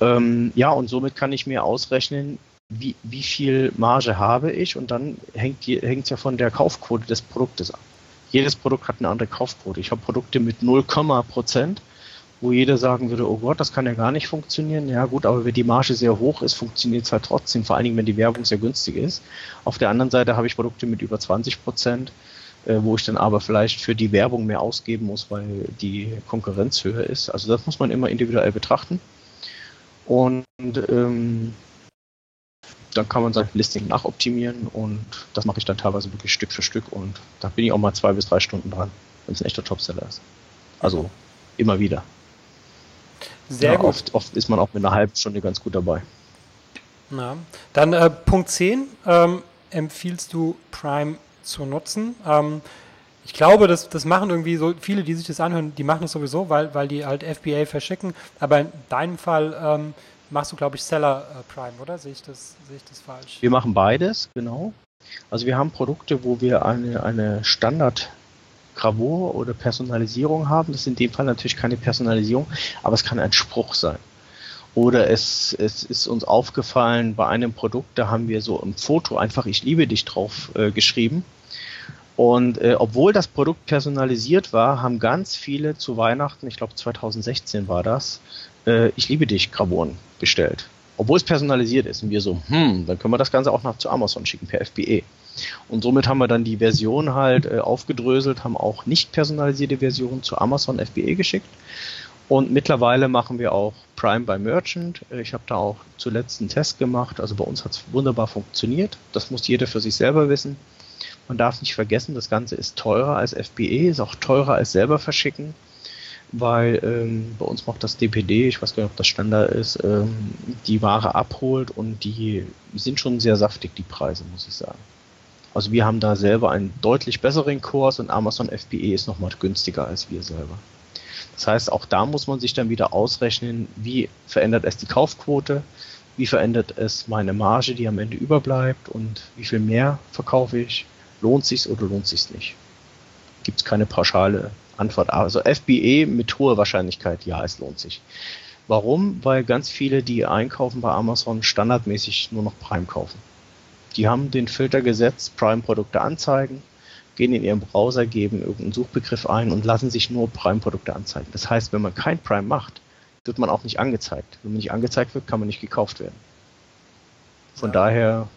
Ähm, ja, und somit kann ich mir ausrechnen, wie, wie viel Marge habe ich und dann hängt es ja von der Kaufquote des Produktes ab. Jedes Produkt hat eine andere Kaufquote. Ich habe Produkte mit 0, Prozent, wo jeder sagen würde, oh Gott, das kann ja gar nicht funktionieren. Ja gut, aber wenn die Marge sehr hoch ist, funktioniert es halt trotzdem, vor allen Dingen, wenn die Werbung sehr günstig ist. Auf der anderen Seite habe ich Produkte mit über 20 Prozent, äh, wo ich dann aber vielleicht für die Werbung mehr ausgeben muss, weil die Konkurrenz höher ist. Also das muss man immer individuell betrachten. Und ähm, dann kann man sein Listing nachoptimieren und das mache ich dann teilweise wirklich Stück für Stück und da bin ich auch mal zwei bis drei Stunden dran, wenn es ein echter Topseller ist. Also immer wieder. Sehr ja, gut. Oft, oft, ist man auch mit einer halben Stunde ganz gut dabei. Na, dann äh, Punkt 10. Ähm, empfiehlst du Prime zu nutzen? Ähm, ich glaube, das, das machen irgendwie so viele, die sich das anhören, die machen das sowieso, weil, weil die halt FBA verschicken. Aber in deinem Fall ähm, machst du, glaube ich, Seller äh, Prime, oder? Sehe ich, das, ich das falsch? Wir machen beides, genau. Also wir haben Produkte, wo wir eine, eine Standard Gravur oder Personalisierung haben. Das ist in dem Fall natürlich keine Personalisierung, aber es kann ein Spruch sein. Oder es, es ist uns aufgefallen, bei einem Produkt, da haben wir so ein Foto einfach Ich liebe dich drauf äh, geschrieben. Und äh, obwohl das Produkt personalisiert war, haben ganz viele zu Weihnachten, ich glaube 2016 war das, äh, Ich liebe dich Gravuren bestellt. Obwohl es personalisiert ist. Und wir so, hm, dann können wir das Ganze auch noch zu Amazon schicken per FBE. Und somit haben wir dann die Version halt äh, aufgedröselt, haben auch nicht personalisierte Versionen zu Amazon FBE geschickt. Und mittlerweile machen wir auch Prime by Merchant. Äh, ich habe da auch zuletzt einen Test gemacht. Also bei uns hat es wunderbar funktioniert. Das muss jeder für sich selber wissen. Man darf nicht vergessen, das Ganze ist teurer als FBE, ist auch teurer als selber verschicken weil ähm, bei uns macht das DPD, ich weiß gar nicht, ob das Standard ist, ähm, die Ware abholt und die sind schon sehr saftig, die Preise, muss ich sagen. Also wir haben da selber einen deutlich besseren Kurs und Amazon FBE ist nochmal günstiger als wir selber. Das heißt, auch da muss man sich dann wieder ausrechnen, wie verändert es die Kaufquote, wie verändert es meine Marge, die am Ende überbleibt und wie viel mehr verkaufe ich, lohnt sich's oder lohnt sich's nicht. Gibt es keine pauschale Antwort A. Also FBE mit hoher Wahrscheinlichkeit, ja, es lohnt sich. Warum? Weil ganz viele, die einkaufen bei Amazon, standardmäßig nur noch Prime kaufen. Die haben den Filter gesetzt, Prime-Produkte anzeigen, gehen in ihren Browser, geben irgendeinen Suchbegriff ein und lassen sich nur Prime-Produkte anzeigen. Das heißt, wenn man kein Prime macht, wird man auch nicht angezeigt. Wenn man nicht angezeigt wird, kann man nicht gekauft werden. Von ja. daher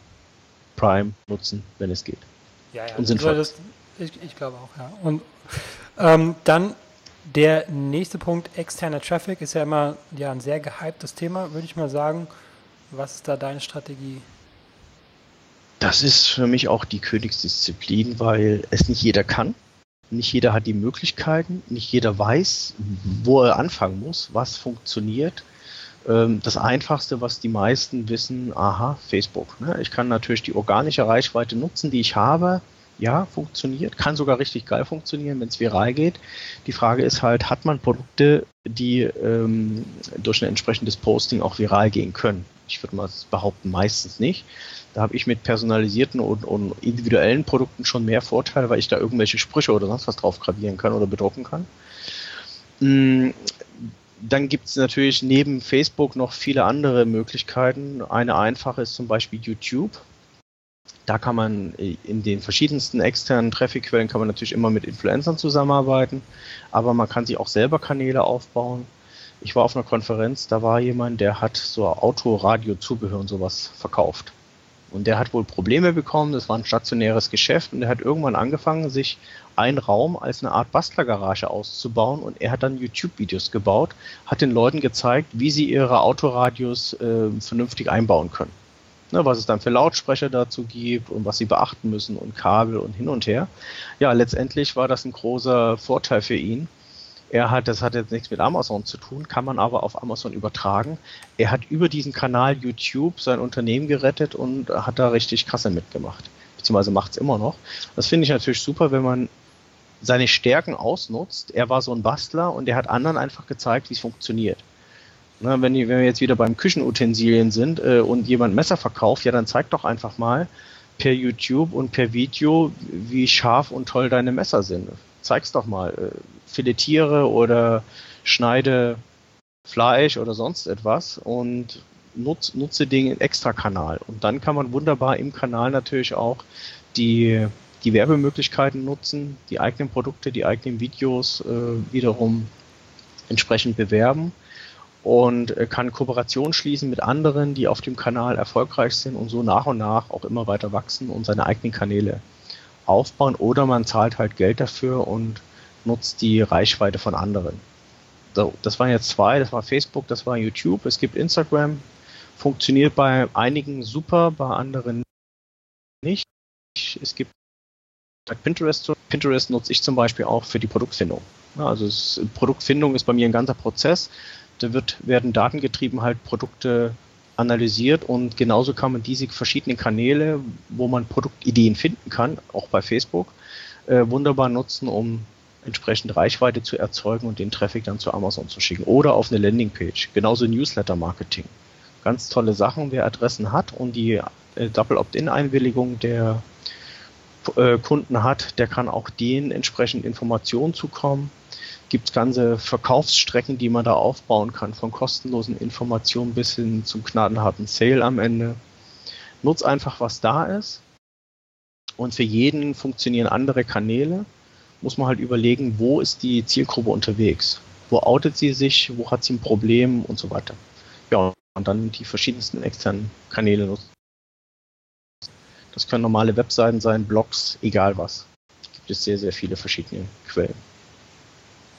Prime nutzen, wenn es geht. Ja, ja. Und sinnvoll. Das, ich, ich glaube auch, ja. Und ähm, dann der nächste Punkt, externer Traffic, ist ja immer ja, ein sehr gehyptes Thema, würde ich mal sagen. Was ist da deine Strategie? Das ist für mich auch die Königsdisziplin, weil es nicht jeder kann. Nicht jeder hat die Möglichkeiten, nicht jeder weiß, wo er anfangen muss, was funktioniert. Ähm, das Einfachste, was die meisten wissen, aha, Facebook. Ne? Ich kann natürlich die organische Reichweite nutzen, die ich habe, ja, funktioniert, kann sogar richtig geil funktionieren, wenn es viral geht. Die Frage ist halt, hat man Produkte, die ähm, durch ein entsprechendes Posting auch viral gehen können? Ich würde mal behaupten, meistens nicht. Da habe ich mit personalisierten und, und, individuellen Produkten schon mehr Vorteile, weil ich da irgendwelche Sprüche oder sonst was drauf gravieren kann oder bedrucken kann. Mm, dann gibt es natürlich neben Facebook noch viele andere Möglichkeiten. Eine einfache ist zum Beispiel YouTube. Da kann man äh, in den verschiedensten externen Trafficquellen kann man natürlich immer mit Influencern zusammenarbeiten, aber man kann sich auch selber Kanäle aufbauen. Ich war auf einer Konferenz, da war jemand, der hat so Autoradio-Zubehör und sowas verkauft. Und der hat wohl Probleme bekommen, das war ein stationäres Geschäft und der hat irgendwann angefangen, sich einen Raum als eine Art Bastlergarage auszubauen und er hat dann YouTube-Videos gebaut, hat den Leuten gezeigt, wie sie ihre Autoradios äh, vernünftig einbauen können ne, was es dann für Lautsprecher dazu gibt und was sie beachten müssen und Kabel und hin und her. Ja, letztendlich war das ein großer Vorteil für ihn. Er hat, das hat jetzt nichts mit Amazon zu tun, kann man aber auf Amazon übertragen. Er hat über diesen Kanal YouTube sein Unternehmen gerettet und hat da richtig Kasse mitgemacht. Beziehungsweise macht es immer noch. Das finde ich natürlich super, wenn man seine Stärken ausnutzt. Er war so ein Bastler und er hat anderen einfach gezeigt, wie es funktioniert. Na, wenn, die, wenn, wir jetzt wieder beim Küchenutensilien sind äh, und jemand Messer verkauft, ja, dann zeig doch einfach mal per YouTube und per Video, wie scharf und toll deine Messer sind. Zeig's doch mal. Äh, filetiere oder schneide Fleisch oder sonst etwas und nutz, nutze den Extra-Kanal. Und dann kann man wunderbar im Kanal natürlich auch die, die Werbemöglichkeiten nutzen, die eigenen Produkte, die eigenen Videos äh, wiederum entsprechend bewerben und äh, kann Kooperation schließen mit anderen, die auf dem Kanal erfolgreich sind und so nach und nach auch immer weiter wachsen und seine eigenen Kanäle aufbauen oder man zahlt halt Geld dafür und nutzt die Reichweite von anderen. So, das waren jetzt zwei, das war Facebook, das war YouTube, es gibt Instagram, funktioniert bei einigen super, bei anderen nicht. Es gibt Pinterest, Pinterest nutze ich zum Beispiel auch für die Produktfindung. Also es, Produktfindung ist bei mir ein ganzer Prozess da wird, werden datengetrieben halt Produkte analysiert und genauso kann man diese verschiedenen Kanäle, wo man Produktideen finden kann, auch bei Facebook, äh, wunderbar nutzen, um entsprechend Reichweite zu erzeugen und den Traffic dann zu Amazon zu schicken oder auf eine Landingpage. Genauso Newsletter-Marketing. Ganz tolle Sachen, wer Adressen hat und die äh, Double Opt-in-Einwilligung der äh, Kunden hat, der kann auch denen entsprechend Informationen zukommen gibt es ganze Verkaufsstrecken, die man da aufbauen kann, von kostenlosen Informationen bis hin zum gnadenharten Sale am Ende. Nutz einfach, was da ist. Und für jeden funktionieren andere Kanäle. Muss man halt überlegen, wo ist die Zielgruppe unterwegs? Wo outet sie sich? Wo hat sie ein Problem? Und so weiter. Ja, und dann die verschiedensten externen Kanäle nutzen. Das können normale Webseiten sein, Blogs, egal was. Gibt es sehr, sehr viele verschiedene Quellen.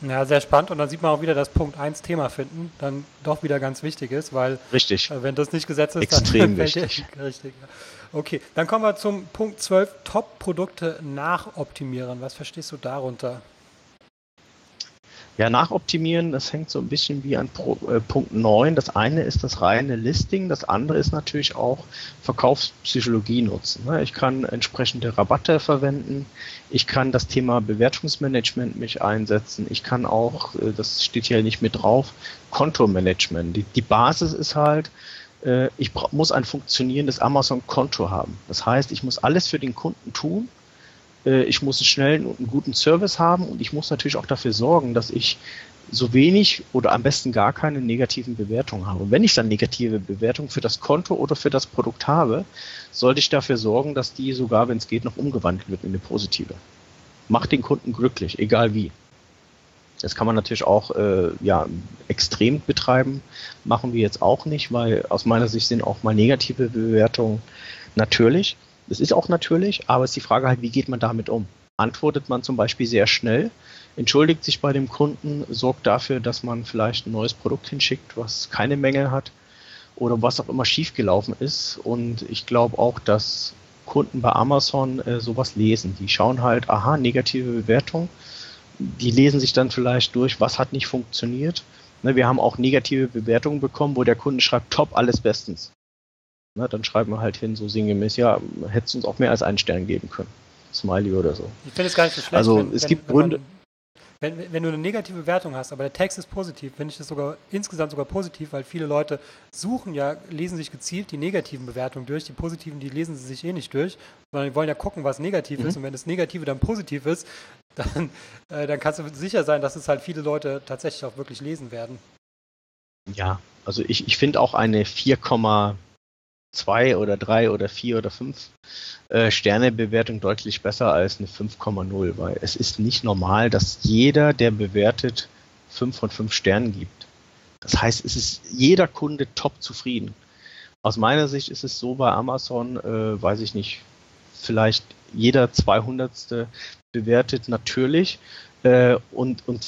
Ja, sehr spannend. Und dann sieht man auch wieder, dass Punkt 1 Thema finden dann doch wieder ganz wichtig ist, weil richtig. Äh, wenn das nicht gesetzt ist, Extrem dann wichtig. richtig. Okay, dann kommen wir zum Punkt 12, Top-Produkte nachoptimieren. Was verstehst du darunter? Ja, nachoptimieren, das hängt so ein bisschen wie an Pro, äh, Punkt 9. Das eine ist das reine Listing, das andere ist natürlich auch Verkaufspsychologie nutzen. Ne? Ich kann entsprechende Rabatte verwenden, ich kann das Thema Bewertungsmanagement mich einsetzen, ich kann auch, äh, das steht hier nicht mit drauf, Kontomanagement. Die, die Basis ist halt, äh, ich muss ein funktionierendes Amazon-Konto haben. Das heißt, ich muss alles für den Kunden tun, äh, ich muss einen schnellen und einen guten Service haben und ich muss natürlich auch dafür sorgen, dass ich so wenig oder am besten gar keine negativen Bewertungen habe. Wenn ich dann negative Bewertungen für das Konto oder für das Produkt habe, sollte ich dafür sorgen, dass die sogar, wenn es geht, noch umgewandelt wird in eine positive. Macht den Kunden glücklich, egal wie. Das kann man natürlich auch äh, ja, extrem betreiben. Machen wir jetzt auch nicht, weil aus meiner Sicht sind auch mal negative Bewertungen natürlich. Das ist auch natürlich, aber es ist die Frage halt, wie geht man damit um? Antwortet man zum Beispiel sehr schnell, entschuldigt sich bei dem Kunden, sorgt dafür, dass man vielleicht ein neues Produkt hinschickt, was keine Mängel hat oder was auch immer schiefgelaufen ist. Und ich glaube auch, dass Kunden bei Amazon äh, sowas lesen. Die schauen halt, aha, negative Bewertung. Die lesen sich dann vielleicht durch, was hat nicht funktioniert. Ne, wir haben auch negative Bewertungen bekommen, wo der Kunde schreibt, top, alles bestens. Na, dann schreiben wir halt hin, so sinngemäß, ja, hättest uns auch mehr als einen Stern geben können. Smiley oder so. Ich finde es gar nicht so schlecht. Also wenn, es wenn, gibt wenn Gründe. Man, wenn, wenn, du eine negative Bewertung hast, aber der Text ist positiv, finde ich das sogar insgesamt sogar positiv, weil viele Leute suchen ja, lesen sich gezielt die negativen Bewertungen durch, die positiven, die lesen sie sich eh nicht durch, sondern die wollen ja gucken, was negativ mhm. ist. Und wenn das Negative dann positiv ist, dann, äh, dann kannst du sicher sein, dass es halt viele Leute tatsächlich auch wirklich lesen werden. Ja, also ich, ich finde auch eine 4,2 oder 3 oder 4 oder 5 äh, Sternebewertung deutlich besser als eine 5,0, weil es ist nicht normal, dass jeder, der bewertet, 5 von 5 Sternen gibt. Das heißt, es ist jeder Kunde top zufrieden. Aus meiner Sicht ist es so bei Amazon, äh, weiß ich nicht, vielleicht jeder 200. bewertet natürlich äh, und, und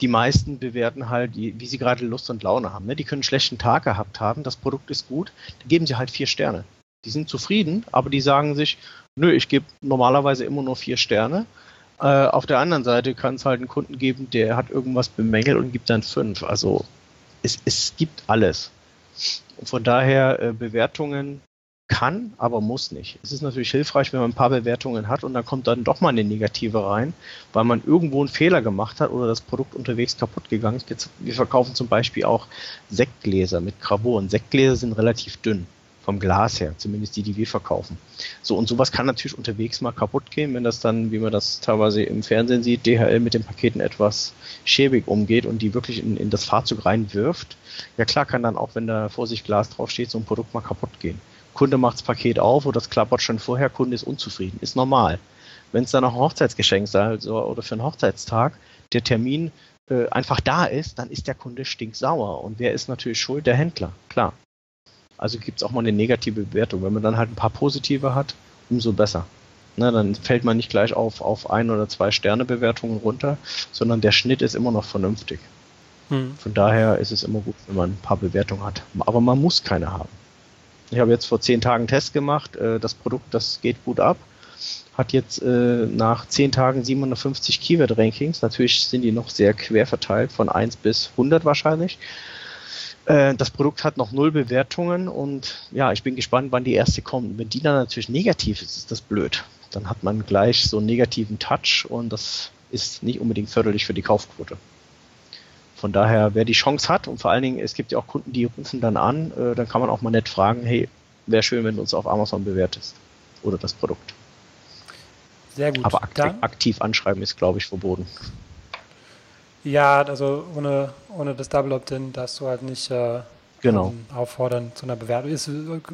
die meisten bewerten halt, wie sie gerade Lust und Laune haben. Ne? Die können einen schlechten Tag gehabt haben, das Produkt ist gut, dann geben sie halt vier Sterne. Die sind zufrieden, aber die sagen sich, nö, ich gebe normalerweise immer nur vier Sterne. Äh, auf der anderen Seite kann es halt einen Kunden geben, der hat irgendwas bemängelt und gibt dann fünf. Also es, es gibt alles. Von daher äh, Bewertungen kann, aber muss nicht. Es ist natürlich hilfreich, wenn man ein paar Bewertungen hat und dann kommt dann doch mal eine negative rein, weil man irgendwo einen Fehler gemacht hat oder das Produkt unterwegs kaputt gegangen ist. Wir verkaufen zum Beispiel auch Sektgläser mit Carbon. Sektgläser sind relativ dünn vom Glas her, zumindest die, die wir verkaufen. So, und sowas kann natürlich unterwegs mal kaputt gehen, wenn das dann, wie man das teilweise im Fernsehen sieht, DHL mit den Paketen etwas schäbig umgeht und die wirklich in, in das Fahrzeug reinwirft. Ja klar kann dann auch, wenn da vor sich Glas draufsteht, so ein Produkt mal kaputt gehen. Kunde macht das Paket auf oder das klappert schon vorher, Kunde ist unzufrieden. Ist normal. Wenn es dann noch ein Hochzeitsgeschenk sei also, oder für einen Hochzeitstag, der Termin äh, einfach da ist, dann ist der Kunde stinksauer. Und wer ist natürlich schuld? Der Händler, klar. Also gibt es auch mal eine negative Bewertung. Wenn man dann halt ein paar positive hat, umso besser. Ne, dann fällt man nicht gleich auf, auf ein oder zwei Sterne Bewertungen runter, sondern der Schnitt ist immer noch vernünftig. Hm. Von daher ist es immer gut, wenn man ein paar Bewertungen hat. Aber man muss keine haben. Ich habe jetzt vor zehn Tagen einen Test gemacht. Äh, das Produkt, das geht gut ab. Hat jetzt äh, nach zehn Tagen 750 Keyword-Rankings. Natürlich sind die noch sehr quer verteilt, von 1 bis 100 wahrscheinlich. Äh, das Produkt hat noch null Bewertungen und ja, ich bin gespannt, wann die erste kommt. Wenn die dann natürlich negativ ist, ist das blöd. Dann hat man gleich so einen negativen Touch und das ist nicht unbedingt förderlich für die Kaufquote. Von daher, wer die Chance hat und vor allen Dingen, es gibt ja auch Kunden, die rufen dann an, äh, dann kann man auch mal nett fragen, hey, wäre schön, wenn du uns auf Amazon bewertest oder das Produkt. Sehr gut. Aber aktiv, aktiv anschreiben ist, glaube ich, verboten. Ja, also ohne, ohne das Double Opt-in darfst du halt nicht äh, genau. ähm, auffordern zu einer Bewertung. Ist,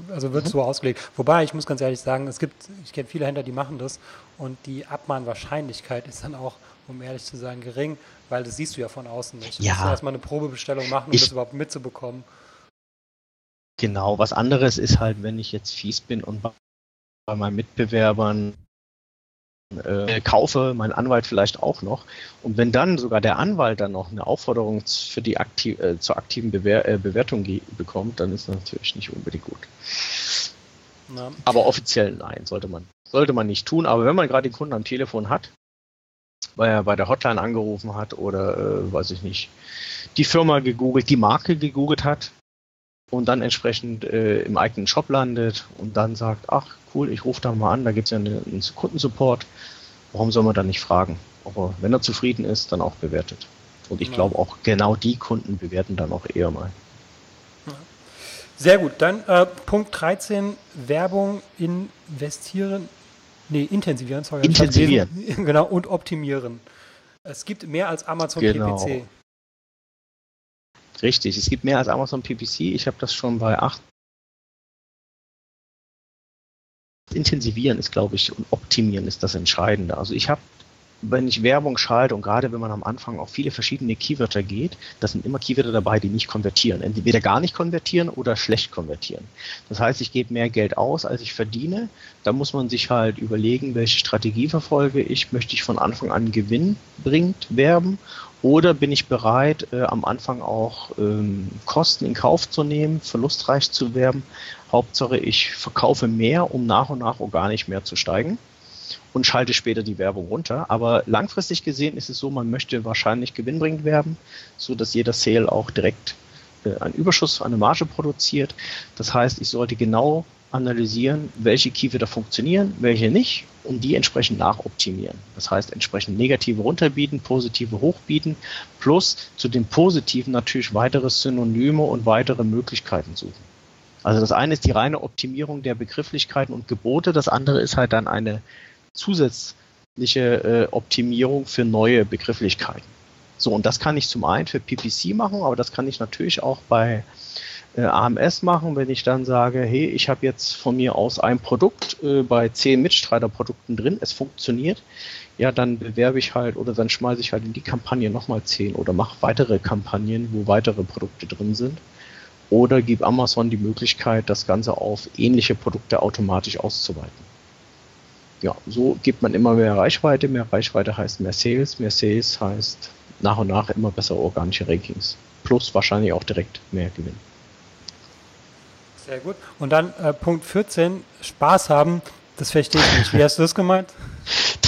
also wird mhm. so ausgelegt. Wobei, ich muss ganz ehrlich sagen, es gibt, ich kenne viele Händler, die machen das und die Abmahnwahrscheinlichkeit ist dann auch, um ehrlich zu sein, gering, weil das siehst du ja von außen nicht. Du ja. musst erstmal eine Probebestellung machen, um ich, das überhaupt mitzubekommen. Genau, was anderes ist halt, wenn ich jetzt fies bin und bei meinen Mitbewerbern äh, kaufe, mein Anwalt vielleicht auch noch. Und wenn dann sogar der Anwalt dann noch eine Aufforderung für die aktiv, äh, zur aktiven Bewer äh, Bewertung bekommt, dann ist das natürlich nicht unbedingt gut. Na. Aber offiziell nein, sollte man, sollte man nicht tun. Aber wenn man gerade den Kunden am Telefon hat, weil er bei der Hotline angerufen hat oder äh, weiß ich nicht, die Firma gegoogelt, die Marke gegoogelt hat und dann entsprechend äh, im eigenen Shop landet und dann sagt, ach cool, ich rufe da mal an, da gibt es ja einen, einen Kundensupport. Warum soll man dann nicht fragen? Aber wenn er zufrieden ist, dann auch bewertet. Und ich ja. glaube auch genau die Kunden bewerten dann auch eher mal. Sehr gut. Dann äh, Punkt 13, Werbung investieren Nee, intensivieren, sorry. Intensivieren. genau, und optimieren. Es gibt mehr als Amazon genau. PPC. Richtig, es gibt mehr als Amazon PPC. Ich habe das schon bei 8. Intensivieren ist, glaube ich, und optimieren ist das Entscheidende. Also ich habe wenn ich Werbung schalte und gerade wenn man am Anfang auf viele verschiedene Keywörter geht, da sind immer Keywörter dabei, die nicht konvertieren. Entweder gar nicht konvertieren oder schlecht konvertieren. Das heißt, ich gebe mehr Geld aus, als ich verdiene. Da muss man sich halt überlegen, welche Strategie verfolge ich. Möchte ich von Anfang an Gewinn bringt werben oder bin ich bereit, äh, am Anfang auch ähm, Kosten in Kauf zu nehmen, verlustreich zu werben? Hauptsache, ich verkaufe mehr, um nach und nach organisch mehr zu steigen und schalte später die Werbung runter. Aber langfristig gesehen ist es so, man möchte wahrscheinlich gewinnbringend werben, so dass jeder Sale auch direkt äh, einen Überschuss, eine Marge produziert. Das heißt, ich sollte genau analysieren, welche Keywörter funktionieren, welche nicht und die entsprechend nachoptimieren. Das heißt, entsprechend negative runterbieten, positive hochbieten, plus zu den positiven natürlich weitere Synonyme und weitere Möglichkeiten suchen. Also das eine ist die reine Optimierung der Begrifflichkeiten und Gebote, das andere ist halt dann eine zusätzliche äh, Optimierung für neue Begrifflichkeiten. So, und das kann ich zum einen für PPC machen, aber das kann ich natürlich auch bei äh, AMS machen, wenn ich dann sage, hey, ich habe jetzt von mir aus ein Produkt äh, bei zehn Mitstreiterprodukten drin, es funktioniert, ja, dann bewerbe ich halt oder dann schmeiße ich halt in die Kampagne nochmal zehn oder mache weitere Kampagnen, wo weitere Produkte drin sind. Oder gib Amazon die Möglichkeit, das Ganze auf ähnliche Produkte automatisch auszuweiten. Ja, so gibt man immer mehr Reichweite. Mehr Reichweite heißt mehr Sales. Mehr Sales heißt nach und nach immer bessere organische Rankings. Plus wahrscheinlich auch direkt mehr Gewinn. Sehr gut. Und dann äh, Punkt 14, Spaß haben. Das verstehe ich nicht. Wie hast du das gemeint?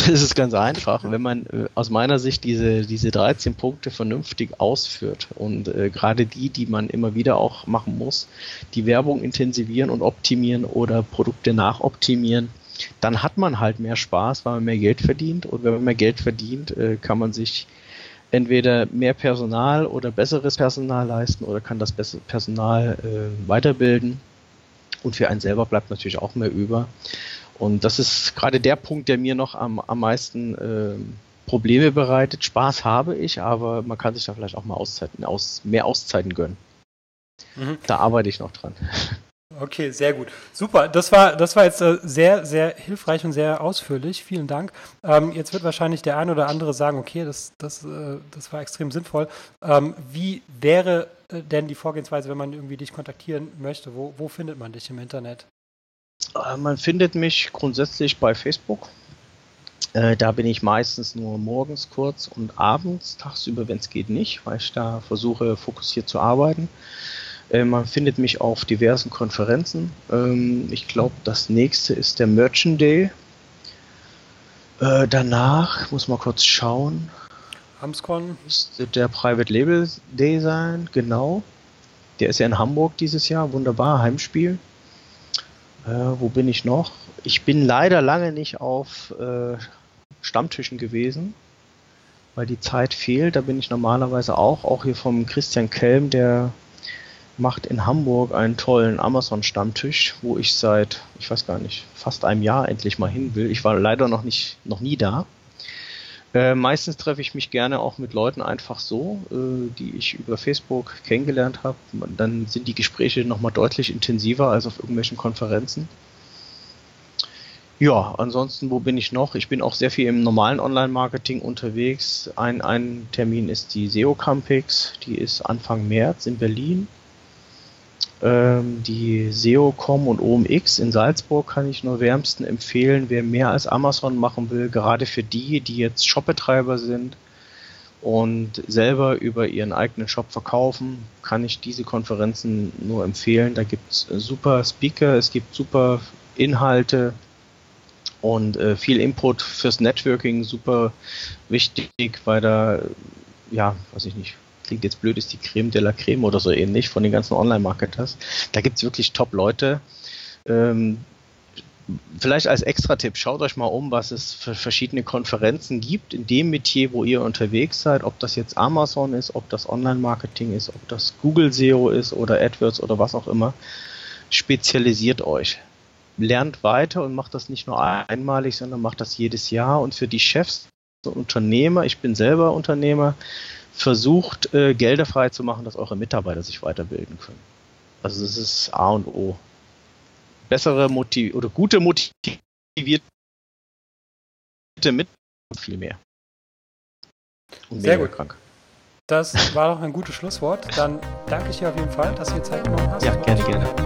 Das ist ganz einfach. Wenn man äh, aus meiner Sicht diese, diese 13 Punkte vernünftig ausführt und äh, gerade die, die man immer wieder auch machen muss, die Werbung intensivieren und optimieren oder Produkte nachoptimieren, dann hat man halt mehr Spaß, weil man mehr Geld verdient. Und wenn man mehr Geld verdient, äh, kann man sich entweder mehr Personal oder besseres Personal leisten oder kann das bessere Personal äh, weiterbilden. Und für einen selber bleibt natürlich auch mehr über. Und das ist gerade der Punkt, der mir noch am, am meisten äh, Probleme bereitet. Spaß habe ich, aber man kann sich da vielleicht auch mal Auszeiten, aus, mehr Auszeiten gönnen. Mhm. Da arbeite ich noch dran. Okay, sehr gut. Super. Das war, das war jetzt äh, sehr, sehr hilfreich und sehr ausführlich. Vielen Dank. Ähm, jetzt wird wahrscheinlich der ein oder andere sagen, okay, das, das, äh, das war extrem sinnvoll. Ähm, wie wäre äh, denn die Vorgehensweise, wenn man irgendwie dich kontaktieren möchte? Wo, wo findet man dich im Internet? Äh, man findet mich grundsätzlich bei Facebook. Äh, da bin ich meistens nur morgens kurz und abends, tagsüber, wenn es geht, nicht, weil ich da versuche, fokussiert zu arbeiten. Äh, man findet mich auf diversen Konferenzen. Ähm, ich glaube, das nächste ist der Merchant Day. Äh, danach, muss man kurz schauen. Amscon. Müsste der Private Label Day sein, genau. Der ist ja in Hamburg dieses Jahr. Wunderbar, Heimspiel. Äh, wo bin ich noch? Ich bin leider lange nicht auf äh, Stammtischen gewesen, weil die Zeit fehlt. Da bin ich normalerweise auch. Auch hier vom Christian Kelm, der macht in Hamburg einen tollen Amazon-Stammtisch, wo ich seit, ich weiß gar nicht, fast einem Jahr endlich mal hin will. Ich war leider noch nicht, noch nie da. Äh, meistens treffe ich mich gerne auch mit Leuten einfach so, äh, die ich über Facebook kennengelernt habe. Dann sind die Gespräche nochmal deutlich intensiver als auf irgendwelchen Konferenzen. Ja, ansonsten, wo bin ich noch? Ich bin auch sehr viel im normalen Online-Marketing unterwegs. Ein, ein Termin ist die SEO Campix, die ist Anfang März in Berlin. Ähm, die SEOCom und OMX in Salzburg kann ich nur wärmsten empfehlen, wer mehr als Amazon machen will, gerade für die, die jetzt Shopbetreiber sind und selber über ihren eigenen Shop verkaufen, kann ich diese Konferenzen nur empfehlen. Da gibt es super Speaker, es gibt super Inhalte und äh, viel Input fürs Networking, super wichtig, weil da, ja, weiß ich nicht, klingt jetzt blöd, ist die Creme de la Creme oder so ähnlich von den ganzen Online-Marketers. Da gibt es wirklich Top-Leute. Ähm, vielleicht als Extra-Tipp, schaut euch mal um, was es für verschiedene Konferenzen gibt in dem Metier, wo ihr unterwegs seid, ob das jetzt Amazon ist, ob das Online-Marketing ist, ob das Google SEO ist oder AdWords oder was auch immer. Spezialisiert euch. Lernt weiter und macht das nicht nur einmalig, sondern macht das jedes Jahr. Und für die Chefs und Unternehmer, ich bin selber Unternehmer, versucht, äh, Gelder frei zu machen, dass eure Mitarbeiter sich weiterbilden können. Also das ist A und O. Bessere Motiv oder gute motivierte mit viel mehr. Und Sehr gut. Krank. Das war doch ein gutes Schlusswort. Dann danke ich dir auf jeden Fall, dass du dir Zeit genommen hast. Ja, gerne, gerne.